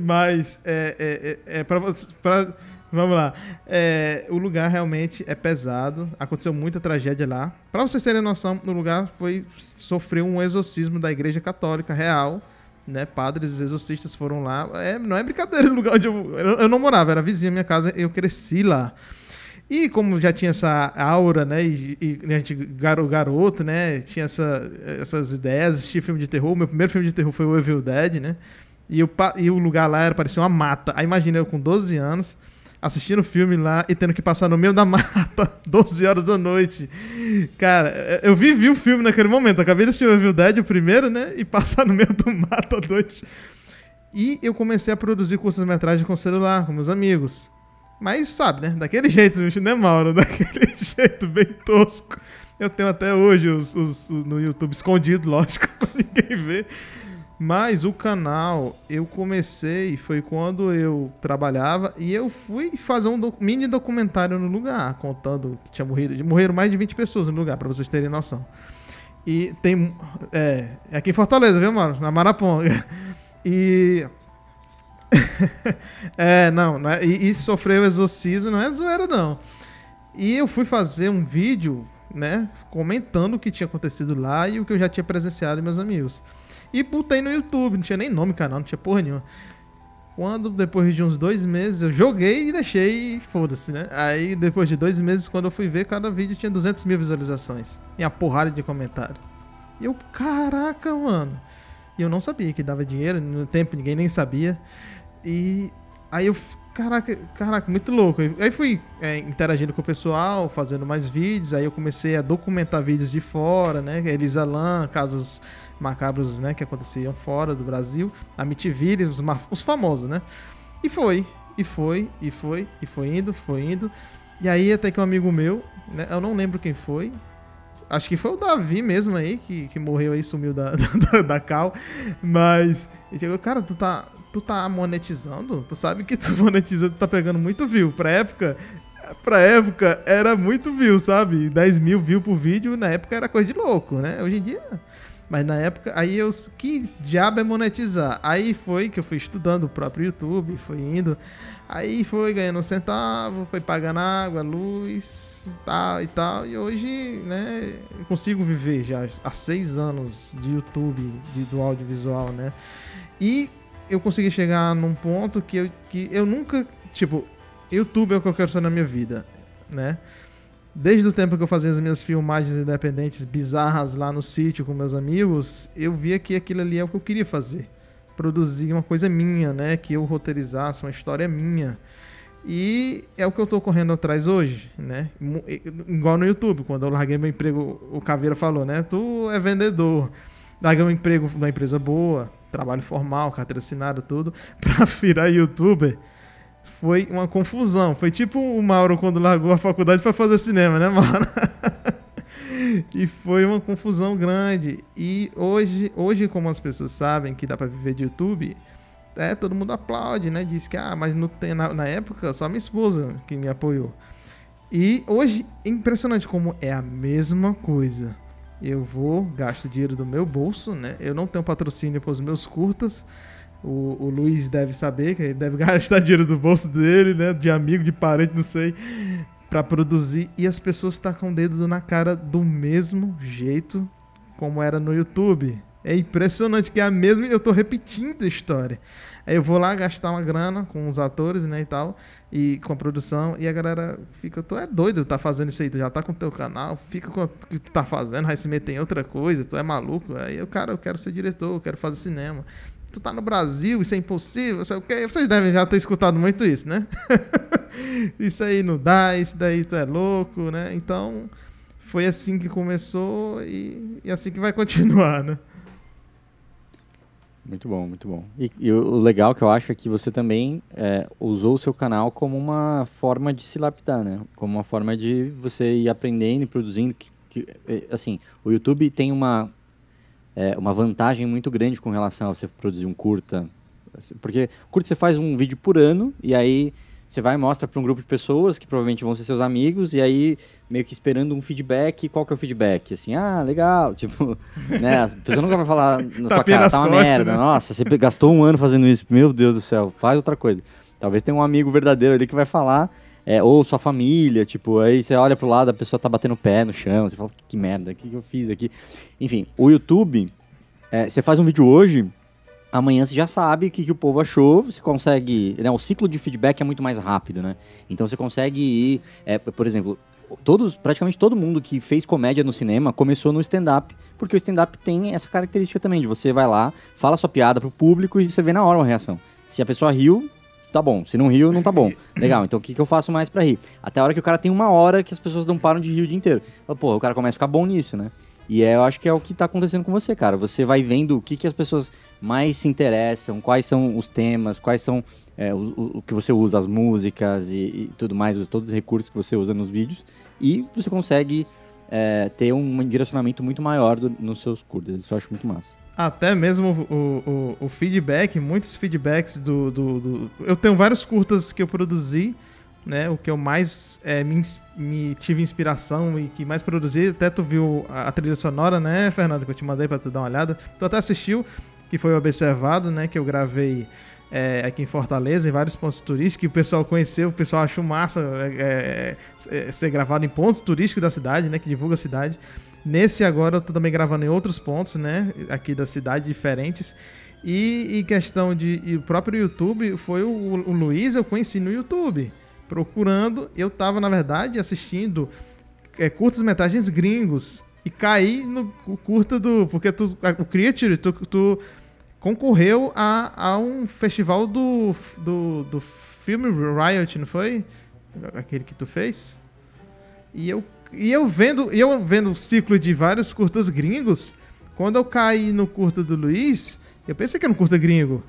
Mas é, é, é, é para você. Pra... Vamos lá. É, o lugar realmente é pesado. Aconteceu muita tragédia lá. Para vocês terem noção, no lugar foi sofreu um exorcismo da Igreja Católica real né, padres exorcistas foram lá. É, não é brincadeira o lugar onde eu, eu, eu não morava, era vizinha minha casa, eu cresci lá. E como já tinha essa aura, né, e, e a gente garo, garoto, né, tinha essa, essas ideias, assistia filme de terror. Meu primeiro filme de terror foi o Evil Dead, né? E o, e o lugar lá era parecia uma mata. Aí imagina eu com 12 anos, assistindo o filme lá e tendo que passar no meio da mata, 12 horas da noite. Cara, eu vivi o filme naquele momento. acabei de assistir o Evil Dead, o primeiro, né? E passar no meio do mato à noite. E eu comecei a produzir curtas-metragens com celular, com meus amigos. Mas sabe, né? Daquele jeito, né, Mauro? Daquele jeito bem tosco. Eu tenho até hoje os, os, os no YouTube escondido, lógico, pra ninguém ver. Mas o canal eu comecei foi quando eu trabalhava e eu fui fazer um mini documentário no lugar, contando que tinha morrido. Morreram mais de 20 pessoas no lugar, para vocês terem noção. E tem. É, é aqui em Fortaleza, viu, mano? Na Maraponga. E. é, não, não é, e, e sofreu exorcismo, não é zoeira, não. E eu fui fazer um vídeo, né, comentando o que tinha acontecido lá e o que eu já tinha presenciado meus amigos. E botei no YouTube, não tinha nem nome canal, não tinha porra nenhuma. Quando, depois de uns dois meses, eu joguei e deixei foda-se, né? Aí, depois de dois meses, quando eu fui ver, cada vídeo tinha 200 mil visualizações. E a porrada de comentário. E eu, caraca, mano. E eu não sabia que dava dinheiro, no tempo ninguém nem sabia. E aí eu, caraca, caraca, muito louco. Aí fui é, interagindo com o pessoal, fazendo mais vídeos. Aí eu comecei a documentar vídeos de fora, né? Elisa Lam, casos macabros, né, que aconteciam fora do Brasil, a Mitiville, os, os famosos, né? E foi, e foi, e foi, e foi indo, foi indo. E aí até que um amigo meu, né, eu não lembro quem foi, acho que foi o Davi mesmo aí, que, que morreu aí, sumiu da, da, da Cal, mas ele chegou, cara, tu tá, tu tá monetizando? Tu sabe que tu monetizando, tu tá pegando muito view. Pra época, pra época era muito view, sabe? 10 mil views por vídeo, na época era coisa de louco, né? Hoje em dia mas na época, aí eu. Que diabo é monetizar? Aí foi que eu fui estudando o próprio YouTube, foi indo. Aí foi ganhando um centavo, foi pagando água, luz tal, e tal. E hoje, né, eu consigo viver já há seis anos de YouTube, de, do audiovisual, né? E eu consegui chegar num ponto que eu, que eu nunca. Tipo, YouTube é o que eu quero ser na minha vida, né? Desde o tempo que eu fazia as minhas filmagens independentes bizarras lá no sítio com meus amigos, eu via que aquilo ali é o que eu queria fazer. Produzir uma coisa minha, né? Que eu roteirizasse uma história minha. E é o que eu tô correndo atrás hoje, né? Igual no YouTube, quando eu larguei meu emprego, o Caveira falou, né? Tu é vendedor. Larguei um emprego numa empresa boa, trabalho formal, carteira assinada, tudo, pra virar youtuber foi uma confusão. Foi tipo o Mauro quando largou a faculdade para fazer cinema, né, Mauro? e foi uma confusão grande. E hoje, hoje como as pessoas sabem que dá para viver de YouTube, é, todo mundo aplaude, né? Diz que, ah, mas tem, na, na época só minha esposa que me apoiou. E hoje, impressionante como é a mesma coisa. Eu vou, gasto dinheiro do meu bolso, né? Eu não tenho patrocínio para os meus curtas. O, o Luiz deve saber que ele deve gastar dinheiro do bolso dele, né? De amigo, de parente, não sei para produzir e as pessoas tacam o dedo na cara do mesmo jeito como era no YouTube. É impressionante que é a mesma, eu tô repetindo a história. Aí eu vou lá gastar uma grana com os atores, né, e tal, e com a produção, e a galera fica, tu é doido, tá fazendo isso aí, tu já tá com o teu canal, fica com o que tu tá fazendo, vai se meter em outra coisa, tu é maluco. Aí o cara, eu quero ser diretor, eu quero fazer cinema. Tu tá no Brasil, isso é impossível, sei o quê. Vocês devem já ter escutado muito isso, né? isso aí não dá, isso daí tu é louco, né? Então, foi assim que começou e, e assim que vai continuar, né? Muito bom, muito bom. E, e, o legal que eu acho é que você também é, usou o seu canal como uma forma de se lapidar, né? Como uma forma de você ir aprendendo e produzindo. Que, que, é, assim, o YouTube tem uma, é, uma vantagem muito grande com relação a você produzir um curta. Porque curta você faz um vídeo por ano e aí você vai e mostra para um grupo de pessoas que provavelmente vão ser seus amigos e aí meio que esperando um feedback. Qual que é o feedback? Assim, ah, legal. Tipo, né? A pessoa nunca vai falar na sua cara, tá uma costas, merda. Né? Nossa, você gastou um ano fazendo isso. Meu Deus do céu, faz outra coisa. Talvez tenha um amigo verdadeiro ali que vai falar, é, ou sua família, tipo, aí você olha pro lado, a pessoa tá batendo o pé no chão, você fala, que merda, o que, que eu fiz aqui? Enfim, o YouTube, é, você faz um vídeo hoje, amanhã você já sabe o que, que o povo achou, você consegue. Né, o ciclo de feedback é muito mais rápido, né? Então você consegue ir. É, por exemplo, todos, praticamente todo mundo que fez comédia no cinema começou no stand-up, porque o stand-up tem essa característica também, de você vai lá, fala sua piada pro público e você vê na hora uma reação. Se a pessoa riu, tá bom. Se não riu, não tá bom. Legal, então o que, que eu faço mais para rir? Até a hora que o cara tem uma hora que as pessoas não param de rir o dia inteiro. Pô, o cara começa a ficar bom nisso, né? E é, eu acho que é o que tá acontecendo com você, cara. Você vai vendo o que, que as pessoas mais se interessam, quais são os temas, quais são é, o, o, que você usa, as músicas e, e, tudo mais, todos os recursos que você usa nos vídeos, e você consegue é, ter um direcionamento muito maior do, nos seus curtas. Isso eu acho muito massa. Até mesmo o, o, o feedback, muitos feedbacks do, do, do, Eu tenho vários curtas que eu produzi, né? O que eu mais é, me, me, tive inspiração e que mais produzi. Até tu viu a, a, trilha sonora, né, Fernando? Que eu te mandei pra tu dar uma olhada. Tu até assistiu que foi observado, né? Que eu gravei é, aqui em Fortaleza, em vários pontos turísticos, que o pessoal conheceu, o pessoal achou massa é, é, é, ser gravado em pontos turísticos da cidade, né? Que divulga a cidade. Nesse agora eu tô também gravando em outros pontos, né? Aqui da cidade, diferentes. E em questão de. E o próprio YouTube, foi o, o Luiz, eu conheci no YouTube. Procurando, eu tava, na verdade, assistindo é, curtas metragens gringos e caí no curta do. Porque tu, o Creature, tu, tu concorreu a, a um festival do, do, do filme Riot, não foi? Aquele que tu fez? E eu, e eu vendo eu vendo ciclo de vários curtas gringos, quando eu caí no curta do Luiz, eu pensei que era um curta gringo.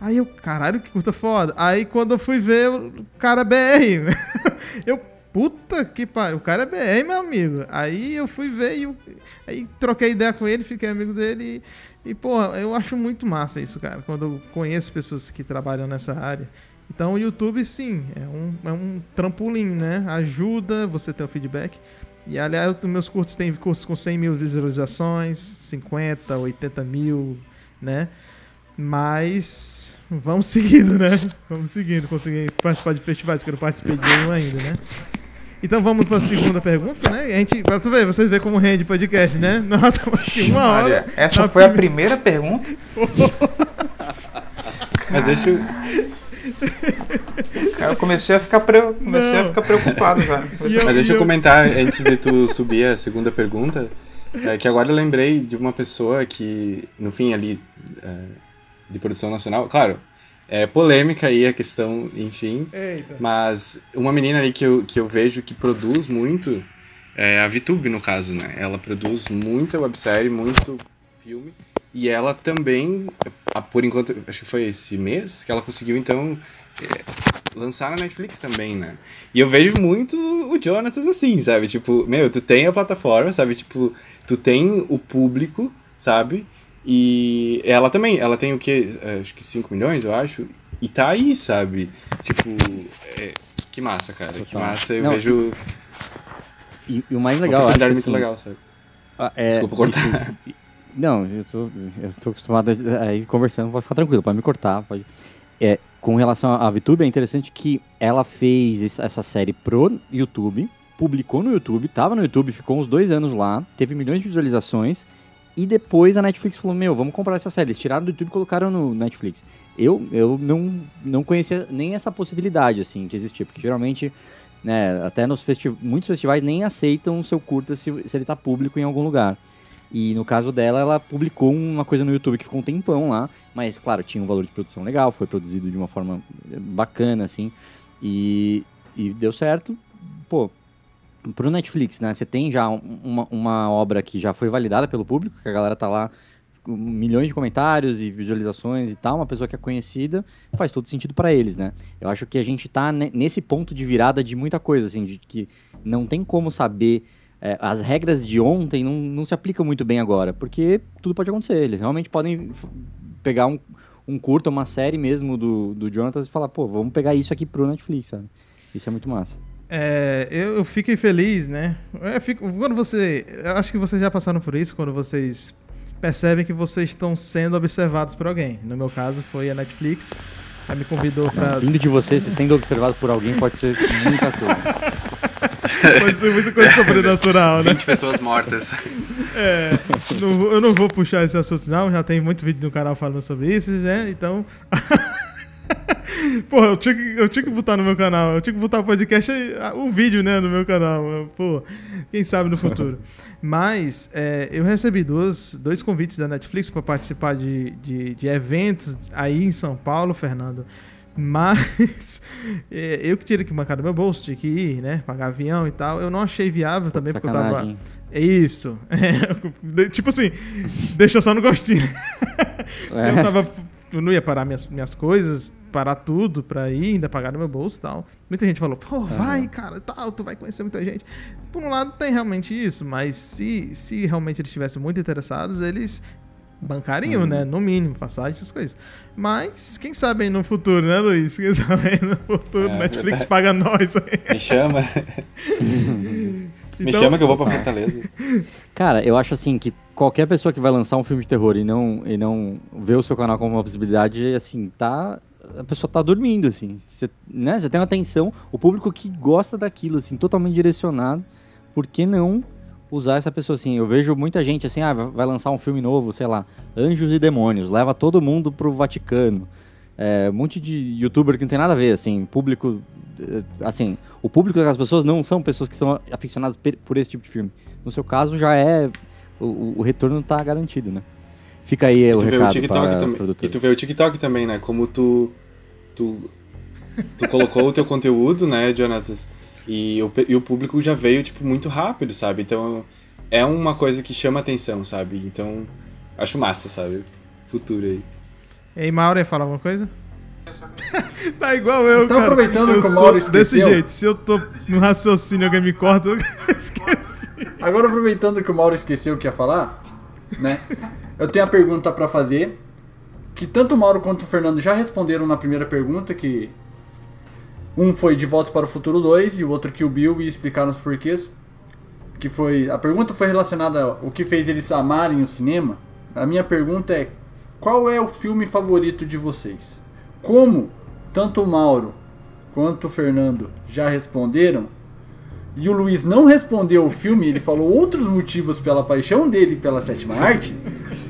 Aí eu, caralho, que curta foda. Aí quando eu fui ver, o cara BR. eu, puta que pariu, o cara é BR, meu amigo. Aí eu fui ver e eu, aí troquei ideia com ele, fiquei amigo dele e e, pô, eu acho muito massa isso, cara, quando eu conheço pessoas que trabalham nessa área. Então, o YouTube, sim, é um, é um trampolim, né? Ajuda você ter o feedback. E, aliás, os meus cursos têm cursos com 100 mil visualizações, 50, 80 mil, né? Mas vamos seguindo, né? Vamos seguindo. Consegui participar de festivais que eu não participei de nenhum ainda, né? Então vamos para a segunda pergunta, né? A gente, pra tu ver, vocês verem como rende podcast, né? Nossa, aqui uma hora. Essa foi a primeira pergunta? Mas deixa eu... eu comecei a ficar, pre... comecei a ficar preocupado, cara. Mas deixa eu comentar, antes de tu subir a segunda pergunta, é que agora eu lembrei de uma pessoa que, no fim ali, é, de produção nacional, claro, é polêmica aí a questão, enfim. Eita. Mas uma menina ali que eu, que eu vejo que produz muito é a VTube, no caso, né? Ela produz muita websérie, muito filme. E ela também, por enquanto, acho que foi esse mês, que ela conseguiu, então, é, lançar na Netflix também, né? E eu vejo muito o Jonathan assim, sabe? Tipo, meu, tu tem a plataforma, sabe? Tipo, tu tem o público, sabe? E ela também, ela tem o quê? É, acho que 5 milhões, eu acho. E tá aí, sabe? Tipo, é, que massa, cara. Que Total. massa. Eu Não, vejo E, e o mais legal, acho que, muito assim, legal, sabe? ah, é- Desculpa cortar. Não, eu tô, tô acostumado a ir conversando, pode ficar tranquilo, pode me cortar. Pode... É, com relação à VTube, é interessante que ela fez es- essa série pro YouTube, publicou no YouTube, tava no YouTube, ficou uns dois anos lá, teve milhões de visualizações, e depois a Netflix falou, meu, vamos comprar essa série. Eles tiraram do YouTube e colocaram no Netflix. Eu, eu não, não conhecia nem essa possibilidade, assim, que existia, porque geralmente, né, até nos festi muitos festivais nem aceitam o seu curta se, se ele tá público em algum lugar. E no caso dela, ela publicou uma coisa no YouTube que ficou um tempão lá, mas claro, tinha um valor de produção legal, foi produzido de uma forma bacana, assim, e, e deu certo. Pô, pro Netflix, né? Você tem já um- uma, uma obra que já foi validada pelo público, que a galera tá lá com milhões de comentários e visualizações e tal, uma pessoa que é conhecida, faz todo sentido pra eles, né? Eu acho que a gente tá ne- nesse ponto de virada de muita coisa, assim, de que não tem como saber é, as regras de ontem não, não se aplicam muito bem agora, porque tudo pode acontecer. Eles realmente podem pegar um, um curta, uma série mesmo do, do Jonathan e falar, pô, vamos pegar isso aqui pro Netflix, sabe? Isso é muito massa. É, eu, eu fiquei feliz, né? Eu fico, quando você. Eu acho que vocês já passaram por isso, quando vocês percebem que vocês estão sendo observados por alguém. No meu caso, foi a Netflix. Ela me convidou pra. Vindo de você, se sendo observado por alguém, pode ser muita coisa. Pode ser muita coisa sobrenatural, né? 20 pessoas mortas. É, não eu não vou puxar esse assunto, não. Já tem muito vídeo no canal falando sobre isso, né? Então. Pô, eu tinha, que, eu tinha que botar no meu canal. Eu tinha que botar o podcast, o vídeo, né, no meu canal. Pô, quem sabe no futuro. Mas é, eu recebi duas, dois convites da Netflix para participar de, de, de eventos aí em São Paulo, Fernando. Mas é, eu que tive que bancar do meu bolso, tinha que ir, né? Pagar avião e tal. Eu não achei viável também, porque eu tava. Sacanagem. É isso. É, tipo assim, deixou só no gostinho. É. Eu tava. Eu não ia parar minhas, minhas coisas, parar tudo pra ir, ainda pagar no meu bolso e tal. Muita gente falou, pô, vai, cara, tal, tu vai conhecer muita gente. Por um lado, tem realmente isso, mas se, se realmente eles estivessem muito interessados, eles bancariam, né? No mínimo, passagem, essas coisas. Mas, quem sabe aí no futuro, né, Luiz? Quem sabe aí no futuro, É, Netflix paga nós aí. Me chama. Me Então- chama que eu vou pra Fortaleza. Cara, eu acho assim que qualquer pessoa que vai lançar um filme de terror e não, e não vê o seu canal como uma possibilidade, assim, tá. A pessoa tá dormindo, assim. Você né? Você tem uma atenção, o público que gosta daquilo, assim, totalmente direcionado. Por que não usar essa pessoa assim? Eu vejo muita gente assim, ah, vai lançar um filme novo, sei lá, Anjos e Demônios, leva todo mundo pro Vaticano. É, um monte de youtuber que não tem nada a ver, assim, público. eh, Assim, o público daquelas pessoas não são pessoas que são aficionadas por esse tipo de filme. No seu caso, já é. O, o- o retorno tá garantido, né? Fica aí o vê o recado TikTok para as também. E produtoras. tu vê o TikTok também, né? Como tu. Tu, tu colocou o teu conteúdo, né, Jonatas? E o, e o público já veio, tipo, muito rápido, sabe? Então é uma coisa que chama atenção, sabe? Então, acho massa, sabe? Futuro aí. E aí, Mauro, ia falar alguma coisa? tá igual eu, Então, cara. aproveitando eu que o Mauro Desse esqueceu- jeito, se eu tô no raciocínio e alguém me corta, eu esqueci. Agora, aproveitando que o Mauro esqueceu o que ia falar, né? Eu tenho a pergunta pra fazer. Que tanto o Mauro quanto o Fernando já responderam na primeira pergunta, que um foi de Volta para o Futuro 2 e o outro que o Bill e explicaram os porquês. Que foi. A pergunta foi relacionada ao que fez eles amarem o cinema. A minha pergunta é: qual é o filme favorito de vocês? Como tanto o Mauro quanto o Fernando já responderam, e o Luiz não respondeu o filme, ele falou outros motivos pela paixão dele pela sétima arte.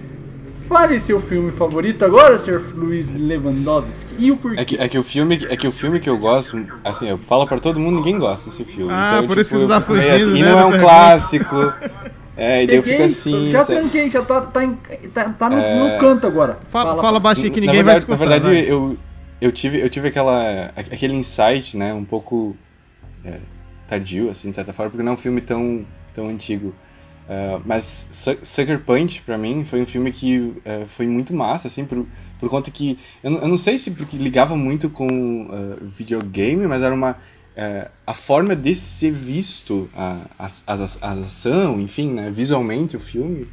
Fale seu filme favorito agora, Sr. Luiz Lewandowski. E o porquê? É que, é que o filme, é que o filme que eu gosto, assim, eu falo pra todo mundo, ninguém gosta desse filme. Ah, então, por isso que tá fugindo, assim, né, E não é um clássico. É, e daí eu fico assim. já sabe? tranquei, já tá, tá, em- tá, tá no, É. no canto agora. Fala, fala baixinho que ninguém verdade- vai escutar. Na verdade, vai. eu, eu tive, eu tive aquela, aquele insight, né, um pouco é, tardio, assim, de certa forma, porque não é um filme tão, tão antigo. Uh, mas Sucker Punch, pra mim, foi um filme que uh, foi muito massa, assim, por, por conta que. Eu, eu não sei se porque ligava muito com uh, videogame, mas era uma. a forma de ser visto a, a, a, a, ação, enfim, né, visualmente o filme,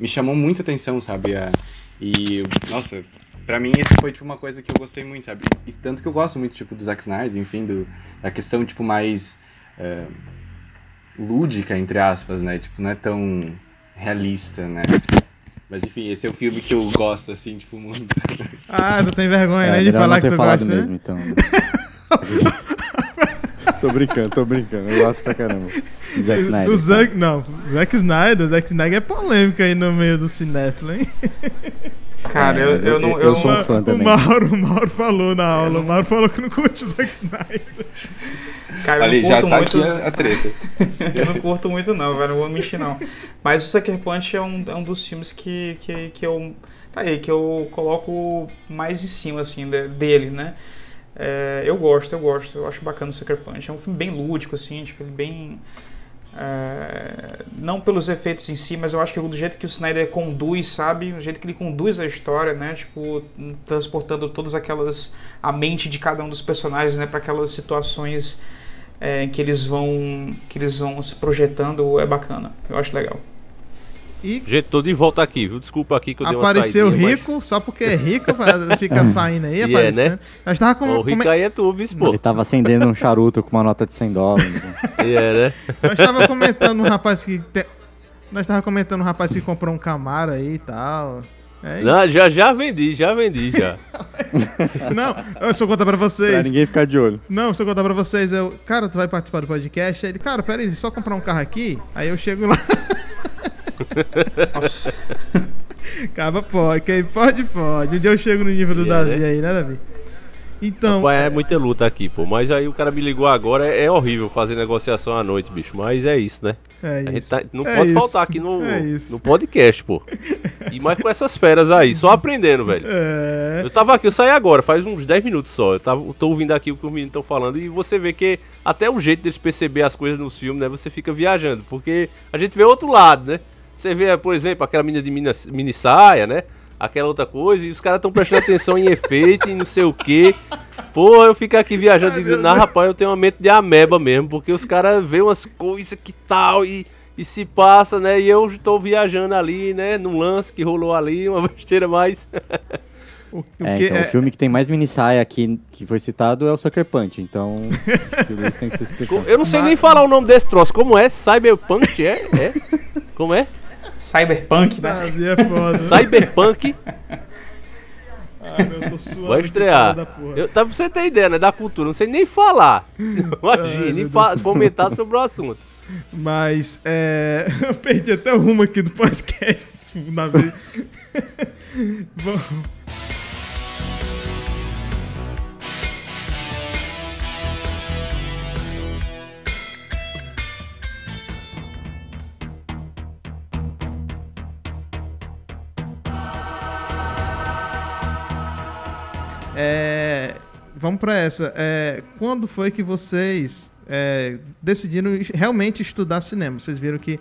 me chamou muita atenção, sabe? e, nossa, pra mim esse foi tipo uma coisa que eu gostei muito, sabe? E, e tanto que eu gosto muito, tipo, do Zack Snyder, enfim, do, da questão, tipo, mais lúdica, entre aspas, né? Tipo, não é tão realista, né? Mas enfim, esse é o filme que eu gosto, assim, tipo, muito. Ah, não tem vergonha, é, né, de falar que tu falado gosta, mesmo, né? então. tô brincando, tô brincando. Eu gosto pra caramba. Zack Snyder. O Zack, não, Zack Snyder, Zack Snyder é polêmica aí no meio do cinéfilo, hein? Cara, é, eu, eu, não. Eu, eu sou um fã também. O Mauro, o Mauro falou na aula, não... o Mauro falou que não curte o Zack Snyder. Cara, Ali, já tá muito... aqui a, a treta. eu não curto muito não, velho, não vou mentir não. Mas o Sucker Punch é um, é um dos filmes que, que, que eu... Tá aí, que eu coloco mais em cima, assim, dele, né? É, eu gosto, eu gosto, eu acho bacana o Sucker Punch. É um filme bem lúdico, assim, tipo, bem... É, não pelos efeitos em si, mas eu acho que do jeito que o Snyder conduz, sabe? O jeito que ele conduz a história, né? Tipo, transportando todas aquelas. a mente de cada um dos personagens, né? para aquelas situações é, que eles vão que eles vão se projetando é bacana. Eu acho legal. E Gente, tô de volta aqui, viu? Desculpa aqui que eu Apareceu dei uma rico, mas... só porque é rico, fica saindo aí, aparecendo. É, né? Nós tava com, o rico aí é tu, bispo. Ele tava acendendo um charuto com uma nota de 100 dólares. e é, né? Nós tava comentando um rapaz que... Te... Nós tava comentando um rapaz que comprou um Camaro aí e tal. É não, já, já vendi, já vendi, já. não, eu só contar pra vocês. Pra ninguém ficar de olho. Não, se eu contar pra vocês, eu. Cara, tu vai participar do podcast? Aí ele, cara, peraí, só comprar um carro aqui. Aí eu chego lá. Nossa. Caba pode, quem pode, pode. Um dia eu chego no nível do yeah, Davi né? aí, né, Davi? Então. Rapaz, é muita luta aqui, pô. Mas aí o cara me ligou agora. É, é horrível fazer negociação à noite, bicho. Mas é isso, né? É isso. Tá, não é pode isso. faltar aqui no, é no podcast, pô. E mais com essas feras aí, só aprendendo, velho. É. Eu tava aqui, eu saí agora, faz uns 10 minutos só. Eu tava, tô ouvindo aqui o que os meninos estão falando e você vê que até o jeito deles perceber as coisas nos filmes, né? Você fica viajando. Porque a gente vê outro lado, né? Você vê, por exemplo, aquela menina de mini, mini saia, né? Aquela outra coisa, e os caras estão prestando atenção em efeito e não sei o que. Porra, eu fico aqui viajando e digo, rapaz, eu tenho uma mente de ameba mesmo, porque os caras veem umas coisas que tal e, e se passa, né? E eu estou viajando ali, né? Num lance que rolou ali, uma besteira mais. O, o é, então, é... o filme que tem mais mini saia aqui que foi citado é o Sucker Punch, então tem que ser Eu não sei Mas... nem falar o nome desse troço. Como é? Cyberpunk? É? é? Como é? Cyberpunk, né? é foda. Cyberpunk. Vai estrear. Eu, tá, pra você ter ideia, né? Da cultura, não sei nem falar. Imagine, fa comentar sobre o assunto. Mas, é. Eu perdi até o rumo aqui do podcast. Na vez. Bom. É, vamos para essa. É, quando foi que vocês é, decidiram realmente estudar cinema? Vocês viram que,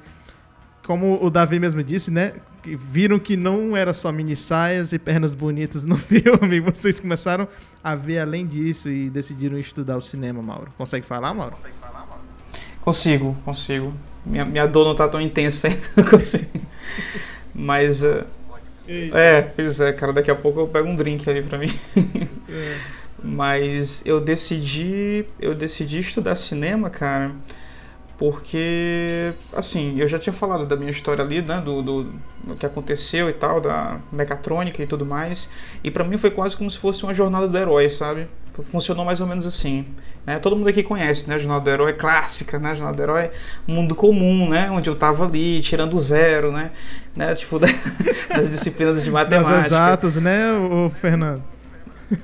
como o Davi mesmo disse, né? Viram que não era só mini saias e pernas bonitas no filme. Vocês começaram a ver além disso e decidiram estudar o cinema, Mauro. Consegue falar, Mauro? Consigo, consigo. Minha, minha dor não tá tão intensa ainda, não consigo. Mas. Uh é, pois é, cara, daqui a pouco eu pego um drink ali pra mim. É. Mas eu decidi, eu decidi estudar cinema, cara, porque, assim, eu já tinha falado da minha história ali, né, do, do, do que aconteceu e tal, da mecatrônica e tudo mais, e para mim foi quase como se fosse uma jornada do herói, sabe? Funcionou mais ou menos assim. Né? Todo mundo aqui conhece, né? A Jornada do Herói clássica, né? A Jornada do Herói mundo comum, né? Onde eu tava ali, tirando zero, né? né? Tipo, das disciplinas de matemática. Das exatas, né, o Fernando?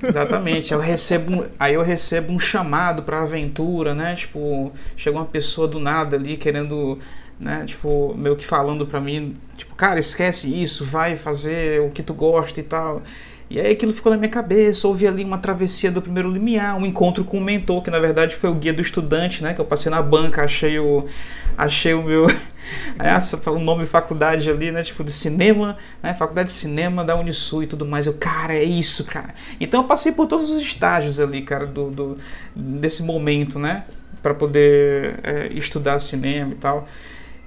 Exatamente. Eu recebo, aí eu recebo um chamado para aventura, né? Tipo, chega uma pessoa do nada ali querendo, né? Tipo, meio que falando para mim, tipo, cara, esquece isso, vai fazer o que tu gosta e tal. E aí aquilo ficou na minha cabeça, houve ali uma travessia do primeiro limiar, um encontro com o mentor, que na verdade foi o guia do estudante, né? Que eu passei na banca, achei o, achei o meu, ah, fala o nome de faculdade ali, né? Tipo, de cinema, né? Faculdade de cinema da Unisul e tudo mais. Eu, cara, é isso, cara. Então eu passei por todos os estágios ali, cara, do, do desse momento, né? Para poder é, estudar cinema e tal.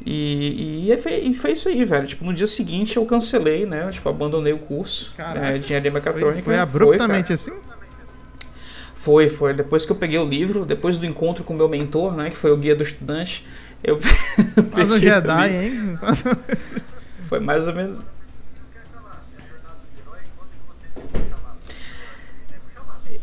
E, e, foi, e, foi, isso aí, velho. Tipo, no dia seguinte eu cancelei, né? Tipo, abandonei o curso é, de engenharia mecatrônica. Foi, foi abruptamente foi, assim? Foi, foi. Depois que eu peguei o livro, depois do encontro com o meu mentor, né? Que foi o guia do estudante, eu. Mas o Jedi, hein? foi mais ou menos.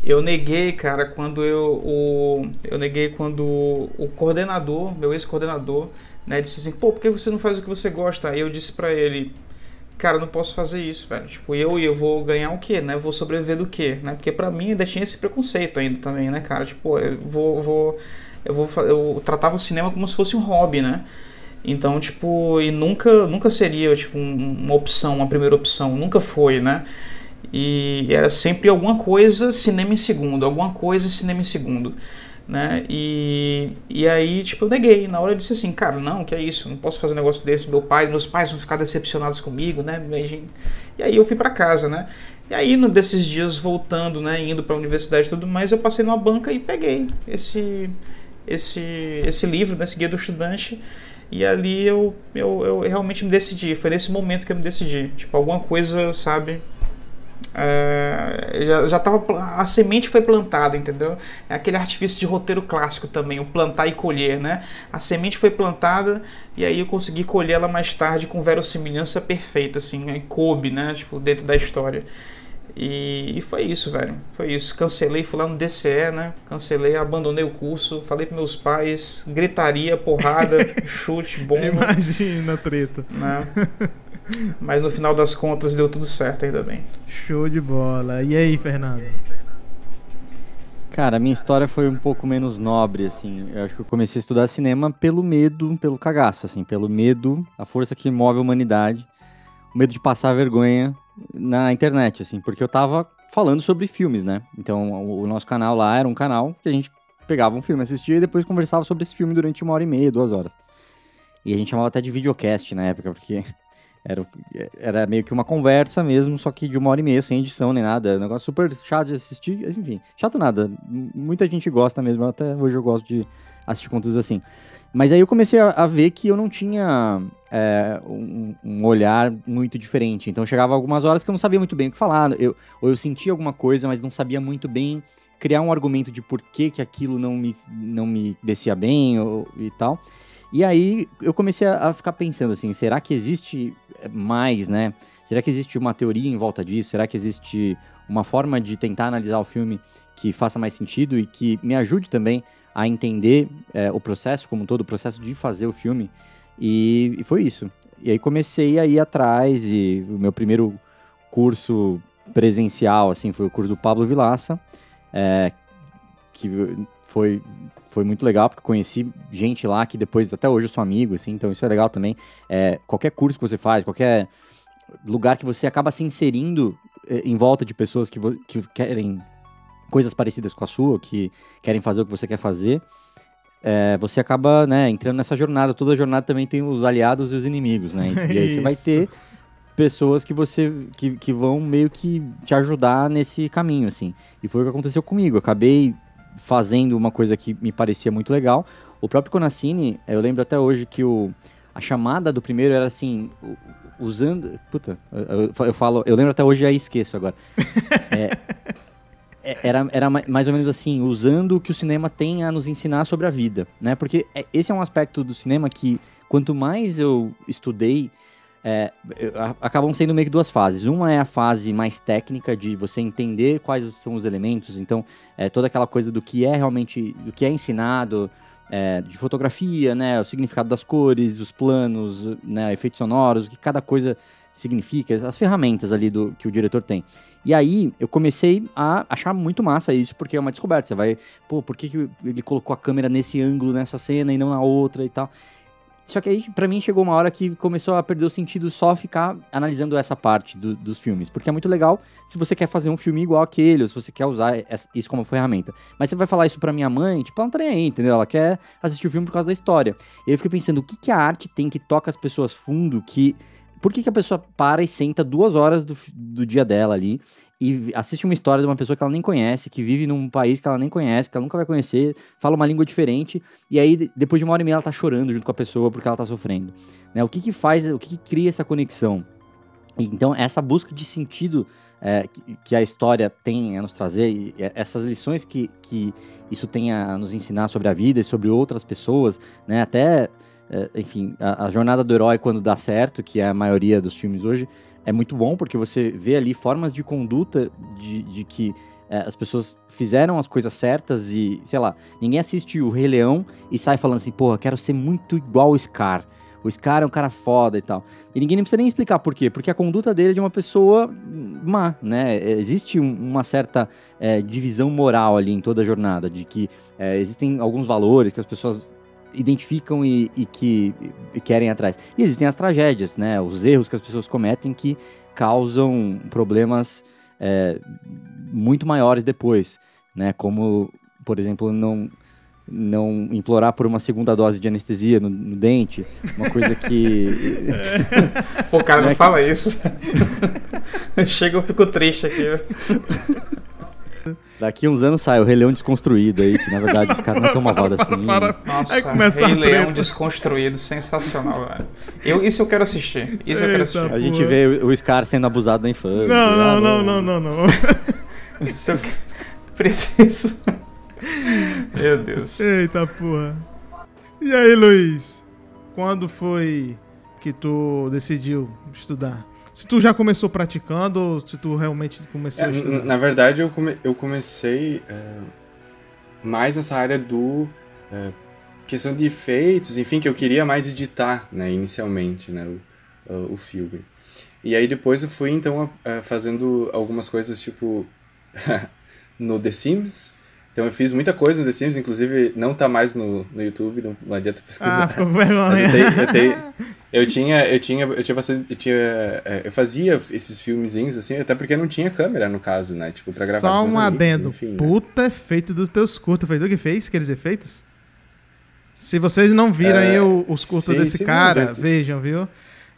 Eu neguei, cara, quando eu. O, eu neguei quando o coordenador, meu ex-coordenador, né, disse assim: pô, por que você não faz o que você gosta? Aí eu disse para ele: cara, não posso fazer isso, velho. Tipo, eu eu vou ganhar o quê, né? Eu vou sobreviver do quê, né? Porque para mim ainda tinha esse preconceito ainda também, né, cara? Tipo, eu vou, vou eu vou eu tratava o cinema como se fosse um hobby, né? Então, tipo, e nunca nunca seria tipo uma opção, uma primeira opção, nunca foi, né? E era sempre alguma coisa cinema em segundo, alguma coisa cinema em segundo né? E, e aí, tipo, eu neguei. Na hora eu disse assim, cara, não, que é isso, não posso fazer um negócio desse. Meu pai, meus pais vão ficar decepcionados comigo, né? E aí eu fui para casa, né? E aí, no desses dias, voltando, né, indo para a universidade e tudo mais, eu passei numa banca e peguei esse esse esse livro, né, esse guia do estudante. E ali eu, eu, eu realmente me decidi. Foi nesse momento que eu me decidi. Tipo, alguma coisa, sabe, é, já, já tava, a semente foi plantada, entendeu? É aquele artifício de roteiro clássico também, o plantar e colher, né? A semente foi plantada e aí eu consegui colher ela mais tarde com verossimilhança perfeita, assim, e coube, né? Tipo, dentro da história. E, e, foi isso, velho. Foi isso. Cancelei, fui lá no DCE, né? Cancelei, abandonei o curso, falei pros meus pais, gritaria, porrada, chute, bomba. Imagina a treta. Né? Mas no final das contas deu tudo certo, ainda bem. Show de bola. E aí, Fernando? Cara, a minha história foi um pouco menos nobre, assim. Eu acho que eu comecei a estudar cinema pelo medo, pelo cagaço, assim, pelo medo, a força que move a humanidade, o medo de passar vergonha na internet, assim, porque eu tava falando sobre filmes, né? Então, o, o nosso canal lá era um canal que a gente pegava um filme, assistia e depois conversava sobre esse filme durante uma hora e meia, duas horas. E a gente chamava até de videocast na época, porque era, era meio que uma conversa mesmo, só que de uma hora e meia, sem edição nem nada. Um negócio super chato de assistir. Enfim, chato nada. Muita gente gosta mesmo. Até hoje eu gosto de assistir conteúdos assim. Mas aí eu comecei a, a ver que eu não tinha é, um, um, olhar muito diferente. Então chegava algumas horas que eu não sabia muito bem o que falar. Eu, ou eu sentia alguma coisa, mas não sabia muito bem criar um argumento de por que, que aquilo não me, não me descia bem ou, e tal. E aí eu comecei a, ficar pensando assim, será que existe mais, né? Será que existe uma teoria em volta disso? Será que existe uma forma de tentar analisar o filme que faça mais sentido e que me ajude também a entender é, o processo como um todo, o processo de fazer o filme? E, e, foi isso. E aí comecei a ir atrás e o meu primeiro curso presencial, assim, foi o curso do Pablo Vilaça, é, que foi foi muito legal, porque conheci gente lá que depois, até hoje, eu sou amigo, assim, então isso é legal também. É, qualquer curso que você faz, qualquer lugar que você acaba se inserindo é, em volta de pessoas que, que querem coisas parecidas com a sua, que querem fazer o que você quer fazer, é, você acaba, né, entrando nessa jornada. Toda jornada também tem os aliados e os inimigos, né? E, e aí você vai ter pessoas que você que, que vão meio que te ajudar nesse caminho, assim. E foi o que aconteceu comigo. Eu acabei fazendo uma coisa que me parecia muito legal. O próprio Conacine, eu lembro até hoje que o, a chamada do primeiro era assim, usando. Puta, eu, eu falo, eu lembro até hoje e aí esqueço agora. É, é, era, era mais ou menos assim, usando o que o cinema tem a nos ensinar sobre a vida, né? Porque é, esse é um aspecto do cinema que, quanto mais eu estudei, é, acabam sendo meio que duas fases. Uma é a fase mais técnica de você entender quais são os elementos, então é, toda aquela coisa do que é realmente, do que é ensinado, é, de fotografia, né, o significado das cores, os planos, né, efeitos sonoros, o que cada coisa significa, as ferramentas ali do que o diretor tem. E aí eu comecei a achar muito massa isso, porque é uma descoberta. Você vai, pô, por que, que ele colocou a câmera nesse ângulo nessa cena e não na outra e tal? Só que aí, pra mim, chegou uma hora que começou a perder o sentido só ficar analisando essa parte do- dos filmes. Porque é muito legal se você quer fazer um filme igual aquele, ou se você quer usar isso como ferramenta. Mas você vai falar isso pra minha mãe, tipo, ela não tá nem aí, entendeu? Ela quer assistir o filme por causa da história. E eu fiquei pensando, o que, que a arte tem que toca as pessoas fundo, que... Por que, que a pessoa para e senta duas horas do, do dia dela ali e assiste uma história de uma pessoa que ela nem conhece, que vive num país que ela nem conhece, que ela nunca vai conhecer, fala uma língua diferente, e aí de- depois de uma hora e meia ela tá chorando junto com a pessoa porque ela tá sofrendo. Né? O que que faz, o que, que cria essa conexão? Então, essa busca de sentido é, que, que a história tem a nos trazer, e essas lições que, que isso tem a nos ensinar sobre a vida e sobre outras pessoas, né? Até, é, enfim, a, a jornada do herói quando dá certo, que é a maioria dos filmes hoje, é muito bom porque você vê ali formas de conduta de, de que é, as pessoas fizeram as coisas certas e, sei lá, ninguém assiste o Rei Leão e sai falando assim, porra, quero ser muito igual o Scar. O Scar é um cara foda e tal. E ninguém nem precisa nem explicar por quê. Porque a conduta dele é de uma pessoa má, né? É, Existe um- uma certa é, divisão moral ali em toda a jornada, de que é, existem alguns valores que as pessoas identificam e, e que e querem atrás. E existem as tragédias, né? Os erros que as pessoas cometem que causam problemas é, muito maiores depois, né? Como, por exemplo, não não implorar por uma segunda dose de anestesia no, no dente, uma coisa que Pô, cara, não Né, que- fala isso. Chega, eu fico triste aqui. daqui uns anos sai o Rei Leão desconstruído aí, que na verdade os caras não estão malvados assim. Para, Nossa, Aí começa Rei Leão desconstruído, sensacional, velho. Eu, isso eu quero assistir. Isso eu quero Eita. assistir. A gente vê o o Scar sendo abusado na infância. Não, não, ah, não, não, não, não. Isso eu preciso. Meu Deus. Eita porra. E aí, Luiz? Quando foi que tu decidiu estudar? Se tu já começou praticando ou se tu realmente começou É, a n- estudar? na verdade, eu, come- eu comecei é, mais nessa área do. é, questão de efeitos, enfim, que eu queria mais editar, né, inicialmente, né, o, o, o filme. E aí depois eu fui, então, fazendo algumas coisas, tipo, no The Sims. Então eu fiz muita coisa no The Sims, inclusive não tá mais no, no YouTube, não, não adianta pesquisar. Ah, ficou com Mas vergonha. eu, tenho, eu, tenho- eu tinha, eu tinha, eu tinha bastante, eu tinha, é, eu fazia esses filmezinhos assim, até porque não tinha câmera no caso, né, tipo pra gravar Só com um amigos, adendo. enfim, né? Puta efeito dos teus curtos. Foi tu que fez aqueles efeitos? Se vocês não viram É, aí os curtos sim, desse sim, não, cara, gente. vejam, viu?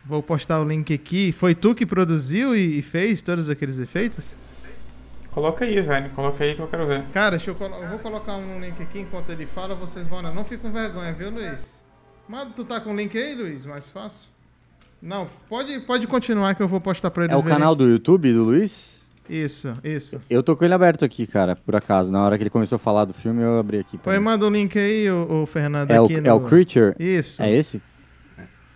Vou postar o link aqui. Foi tu que produziu e, fez todos aqueles efeitos? Coloca aí, velho. Coloca aí que eu quero ver. Cara, deixa eu, colo- eu vou colocar um link aqui enquanto ele fala, vocês vão. Não fique com vergonha, viu, Luiz? Mas tu tá com o link aí, Luiz? Mais fácil? Não, pode, pode continuar que eu vou postar pra eles É o verem. canal do YouTube do Luiz? Isso, isso. Eu tô com ele aberto aqui, cara, por acaso. Na hora que ele começou a falar do filme, eu abri aqui. Põe, manda o link aí, o, Fernando, é, o, aqui é no... o Creature? Isso, É esse?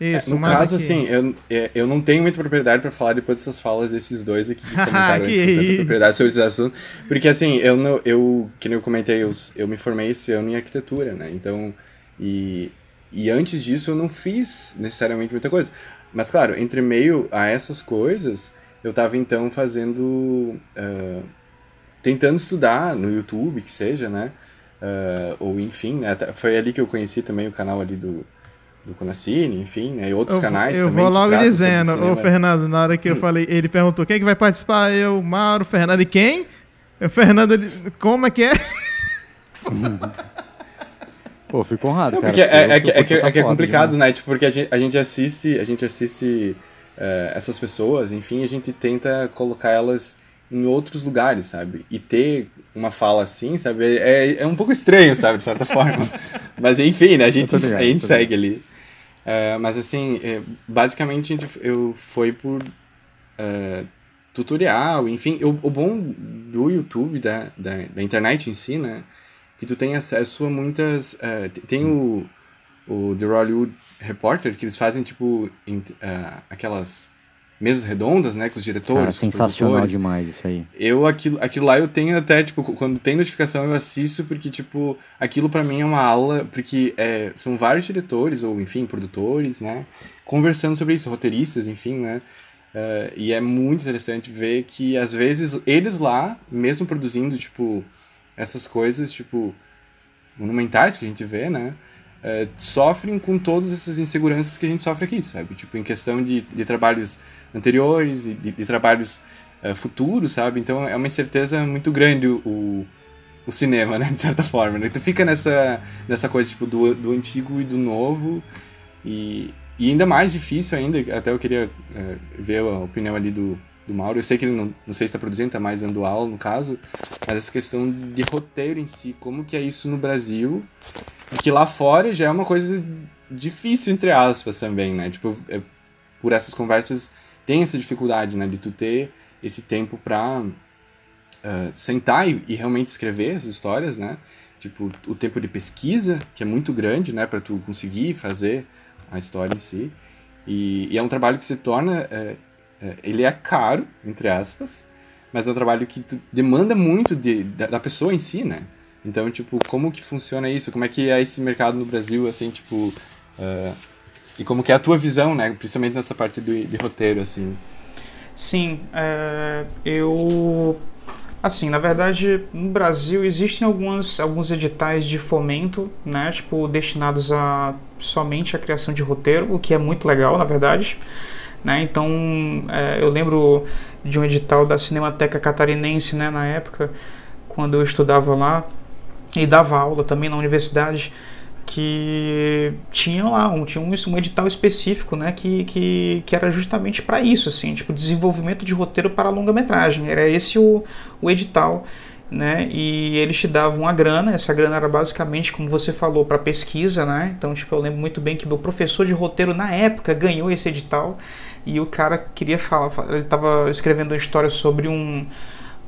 isso. no manda caso, aqui. assim, eu, é, eu não tenho muita propriedade pra falar depois dessas falas desses dois aqui que comentaram Que antes com propriedade sobre esse assunto. Porque, assim, eu, não, eu que nem eu comentei, eu, eu me formei esse ano em arquitetura, né? Então, e, e antes disso eu não fiz necessariamente muita coisa. Mas, claro, entre meio a essas coisas, eu tava, então, fazendo... ah, tentando estudar no YouTube, que seja, né? Ah, ou enfim, né? Foi ali que eu conheci também o canal ali do, do Conacine, enfim, né? E outros eu, canais eu também. vou que logo dizendo, ô. Fernando, na hora que eu falei, ele perguntou quem é que vai participar, eu, Mauro, Fernando e quem? O Fernando, ele, como é que é? Pô, eu fico honrado, Não, cara. é, é, eu que, é, que, é que é complicado, né? né? Tipo, porque a gente, a gente assiste, a gente assiste eh, essas pessoas, enfim, a gente tenta colocar elas em outros lugares, sabe? E ter uma fala assim, sabe? É, é um pouco estranho, sabe? De certa forma. Mas enfim, né? A gente, Eu ligado, a gente segue ali. Eh, mas assim, eh, basicamente a gente, eu foi por tutorial, enfim. O, o bom do YouTube, da, da, da internet em si, né? Que tu tem acesso a muitas. t- tem o, o The Hollywood Reporter, que eles fazem, tipo, em- eh, aquelas mesas redondas, né? Com os diretores. Cara, sensacional demais isso aí. Eu, aquilo, aquilo lá eu tenho até, tipo, quando tem notificação eu assisto, porque, tipo, aquilo pra mim é uma aula, porque é, são vários diretores, ou, enfim, produtores, né, conversando sobre isso, roteiristas, enfim, né, eh, e é muito interessante ver que, às vezes, eles lá, mesmo produzindo, tipo, essas coisas, tipo, monumentais que a gente vê, né, é, sofrem com todas essas inseguranças que a gente sofre aqui, sabe? Tipo, em questão de, de trabalhos anteriores e de, de trabalhos é, futuros, sabe? Então é uma incerteza muito grande o, o cinema, né? De certa forma, né? Tu fica nessa, nessa coisa, tipo, do, do antigo e do novo e, e ainda mais difícil ainda, até eu queria é, ver a opinião ali do, do Mauro. Eu sei que ele não, não sei se está produzindo, está mais dando aula no caso, mas essa questão de roteiro em si, como que é isso no Brasil, e que lá fora já é uma coisa difícil, entre aspas, também, né? Tipo, é, por essas conversas tem essa dificuldade, né? De tu ter esse tempo para uh, ah, sentar e, e, realmente escrever essas histórias, né? Tipo, o tempo de pesquisa, que é muito grande, né? Para tu conseguir fazer a história em si. E, e é um trabalho que se torna é, ele é caro, entre aspas, mas é um trabalho que demanda muito de, da, da, pessoa em si, né? Então, tipo, como que funciona isso? Como é que é esse mercado no Brasil, assim, tipo... Uh, e como que é a tua visão, né? Principalmente nessa parte do, de roteiro, assim. Sim, é, eu... Assim, na verdade, no Brasil existem algumas, alguns editais de fomento, né? Tipo, destinados a somente a criação de roteiro, o que é muito legal, na verdade. Né? Então, é, eu lembro de um edital da Cinemateca Catarinense, né, na época, quando eu estudava lá e dava aula também na universidade, que tinha lá um, tinha um, um edital específico, né, que, que, que era justamente para isso, assim, tipo, desenvolvimento de roteiro para longa-metragem. Era esse o, o edital né? E eles te davam uma grana, essa grana era basicamente, como você falou, para pesquisa, né? Então, tipo, eu lembro muito bem que meu professor de roteiro na época ganhou esse edital e o cara queria falar, ele estava escrevendo uma história sobre um,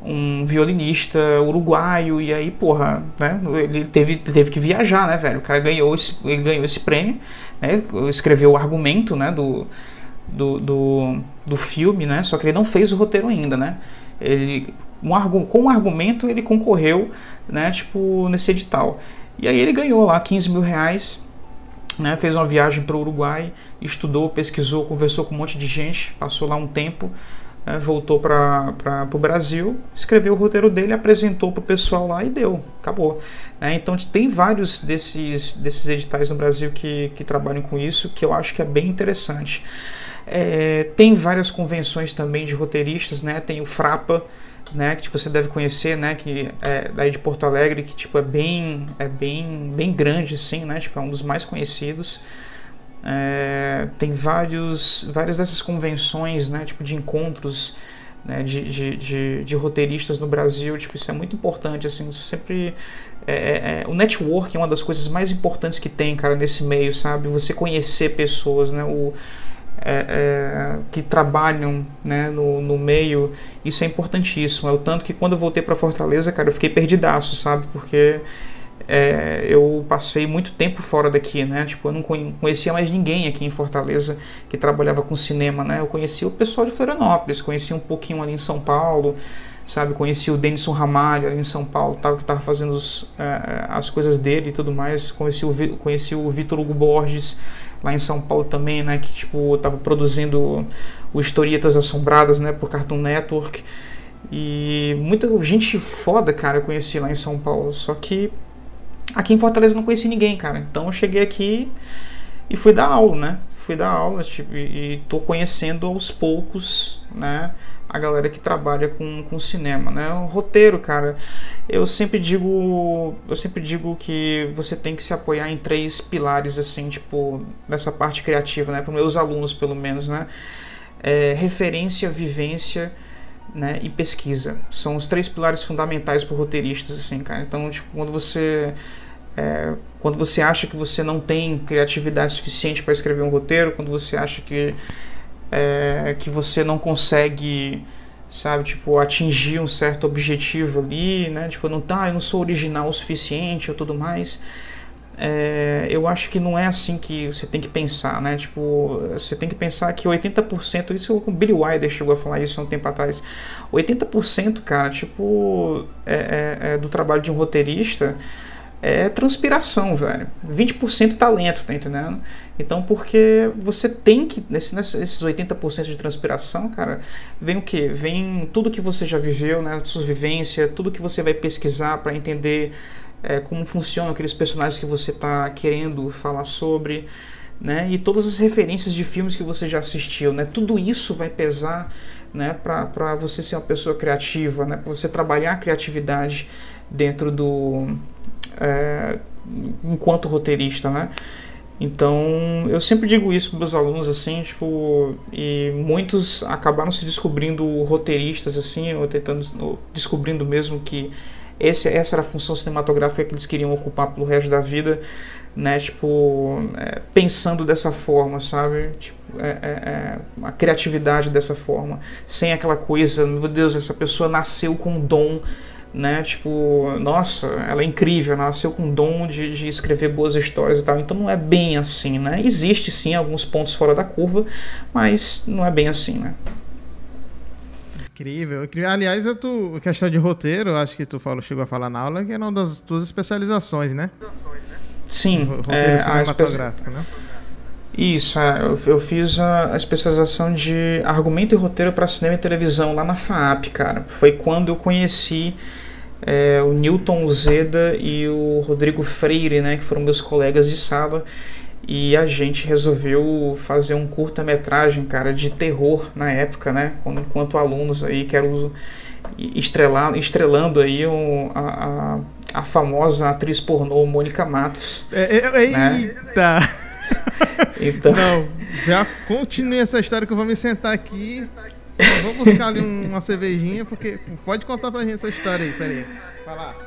um violinista uruguaio e aí, porra, né, ele teve, teve que viajar, né, velho? O cara ganhou esse, ele ganhou esse prêmio, né? Escreveu o argumento, né, do, do, do, do filme, né? Só que ele não fez o roteiro ainda, né? Ele um, com um argumento ele concorreu, né, tipo, nesse edital. E aí ele ganhou lá 15 mil reais né, fez uma viagem para o Uruguai, estudou, pesquisou, conversou com um monte de gente, passou lá um tempo, né, voltou para o Brasil, escreveu o roteiro dele, apresentou para o pessoal lá e deu, acabou. Né, então tem vários desses, desses editais no Brasil que, que trabalham com isso, que eu acho que é bem interessante. É, tem várias convenções também de roteiristas, né, tem o Frapa, né, que você deve conhecer, né, que é daí de Porto Alegre, que tipo é bem é bem bem grande assim, né, tipo é um dos mais conhecidos. É, tem vários várias dessas convenções, né, tipo de encontros né, de, de, de, de, roteiristas no Brasil, tipo isso é muito importante assim, sempre é, é, é, o network é uma das coisas mais importantes que tem, cara, nesse meio, sabe? Você conhecer pessoas, né? O, é, é, que trabalham né, no, no meio, isso é importantíssimo. É o tanto que quando eu voltei para Fortaleza, cara, eu fiquei perdidaço, sabe? Porque é, eu passei muito tempo fora daqui, né? Tipo, eu não conhecia mais ninguém aqui em Fortaleza que trabalhava com cinema, né? Eu conhecia o pessoal de Florianópolis, conhecia um pouquinho ali em São Paulo, sabe? Conheci o Denison Ramalho ali em São Paulo, tal, que estava fazendo os, é, as coisas dele e tudo mais. Conheci o, conheci o Vitor Hugo Borges lá em São Paulo também, né? Que tipo tava produzindo o Historietas Assombradas, né? Por Cartoon Network e muita gente foda, cara, eu conheci lá em São Paulo. Só que aqui em Fortaleza eu não conheci ninguém, cara. Então eu cheguei aqui e fui dar aula, né? Fui dar aula tipo, e, e tô conhecendo aos poucos, né? A galera que trabalha com, com cinema, né? O roteiro, cara, eu sempre digo, eu sempre digo que você tem que se apoiar em três pilares assim, tipo, nessa parte criativa, né? Para meus alunos, pelo menos, né? É, referência, vivência, né? E pesquisa são os três pilares fundamentais para roteiristas, assim, cara. Então, tipo, quando você é, quando você acha que você não tem criatividade suficiente para escrever um roteiro, quando você acha que é, que você não consegue, sabe, tipo, atingir um certo objetivo ali, né? Tipo, não tá, eu não sou original o suficiente ou tudo mais. É, eu acho que não é assim que você tem que pensar, né? Tipo, você tem que pensar que 80%, isso o Billy Wilder chegou a falar isso há um tempo atrás. 80%, cara, tipo, é, é, é do trabalho de um roteirista é transpiração, velho. 20% talento, tá entendendo? Então, porque você tem que, nesse, nesses 80% de transpiração, cara, vem o que? Vem tudo que você já viveu, né? Sua vivência, tudo que você vai pesquisar para entender é, como funcionam aqueles personagens que você está querendo falar sobre, né? E todas as referências de filmes que você já assistiu, né? Tudo isso vai pesar, né? Para você ser uma pessoa criativa, né? Para você trabalhar a criatividade dentro do é, enquanto roteirista, né? Então, eu sempre digo isso para meus alunos, assim, tipo, e muitos acabaram se descobrindo roteiristas, assim, ou tentando, ou descobrindo mesmo que esse, essa era a função cinematográfica que eles queriam ocupar pelo resto da vida, né, tipo, é, pensando dessa forma, sabe, tipo, é, é, é a criatividade dessa forma, sem aquela coisa, meu Deus, essa pessoa nasceu com um dom né? Tipo, nossa, ela é incrível, ela nasceu com o dom de, de escrever boas histórias e tal. Então não é bem assim, né? Existe sim alguns pontos fora da curva, mas não é bem assim, né? Incrível, incrível. Aliás, a tu, questão de roteiro, acho que tu falou, chegou a falar na aula, que é uma das tuas especializações, né? Sim, roteiro é, cinematográfico, né? Isso, é, eu, fiz a, a, especialização de argumento e roteiro para cinema e televisão lá na FAAP, cara. Foi quando eu conheci é, o Newton Zeda e o Rodrigo Freire, né, que foram meus colegas de sala, e a gente resolveu fazer um curta-metragem, cara, de terror na época, né, enquanto alunos aí, que eram estrelar, estrelando aí um, a, a, a, famosa atriz pornô Mônica Matos. É, é, né? Eita! Então... Não, já continue essa história que eu vou me sentar aqui. Vou buscar ali uma cervejinha, porque pode contar pra gente essa história aí, peraí. Vai lá.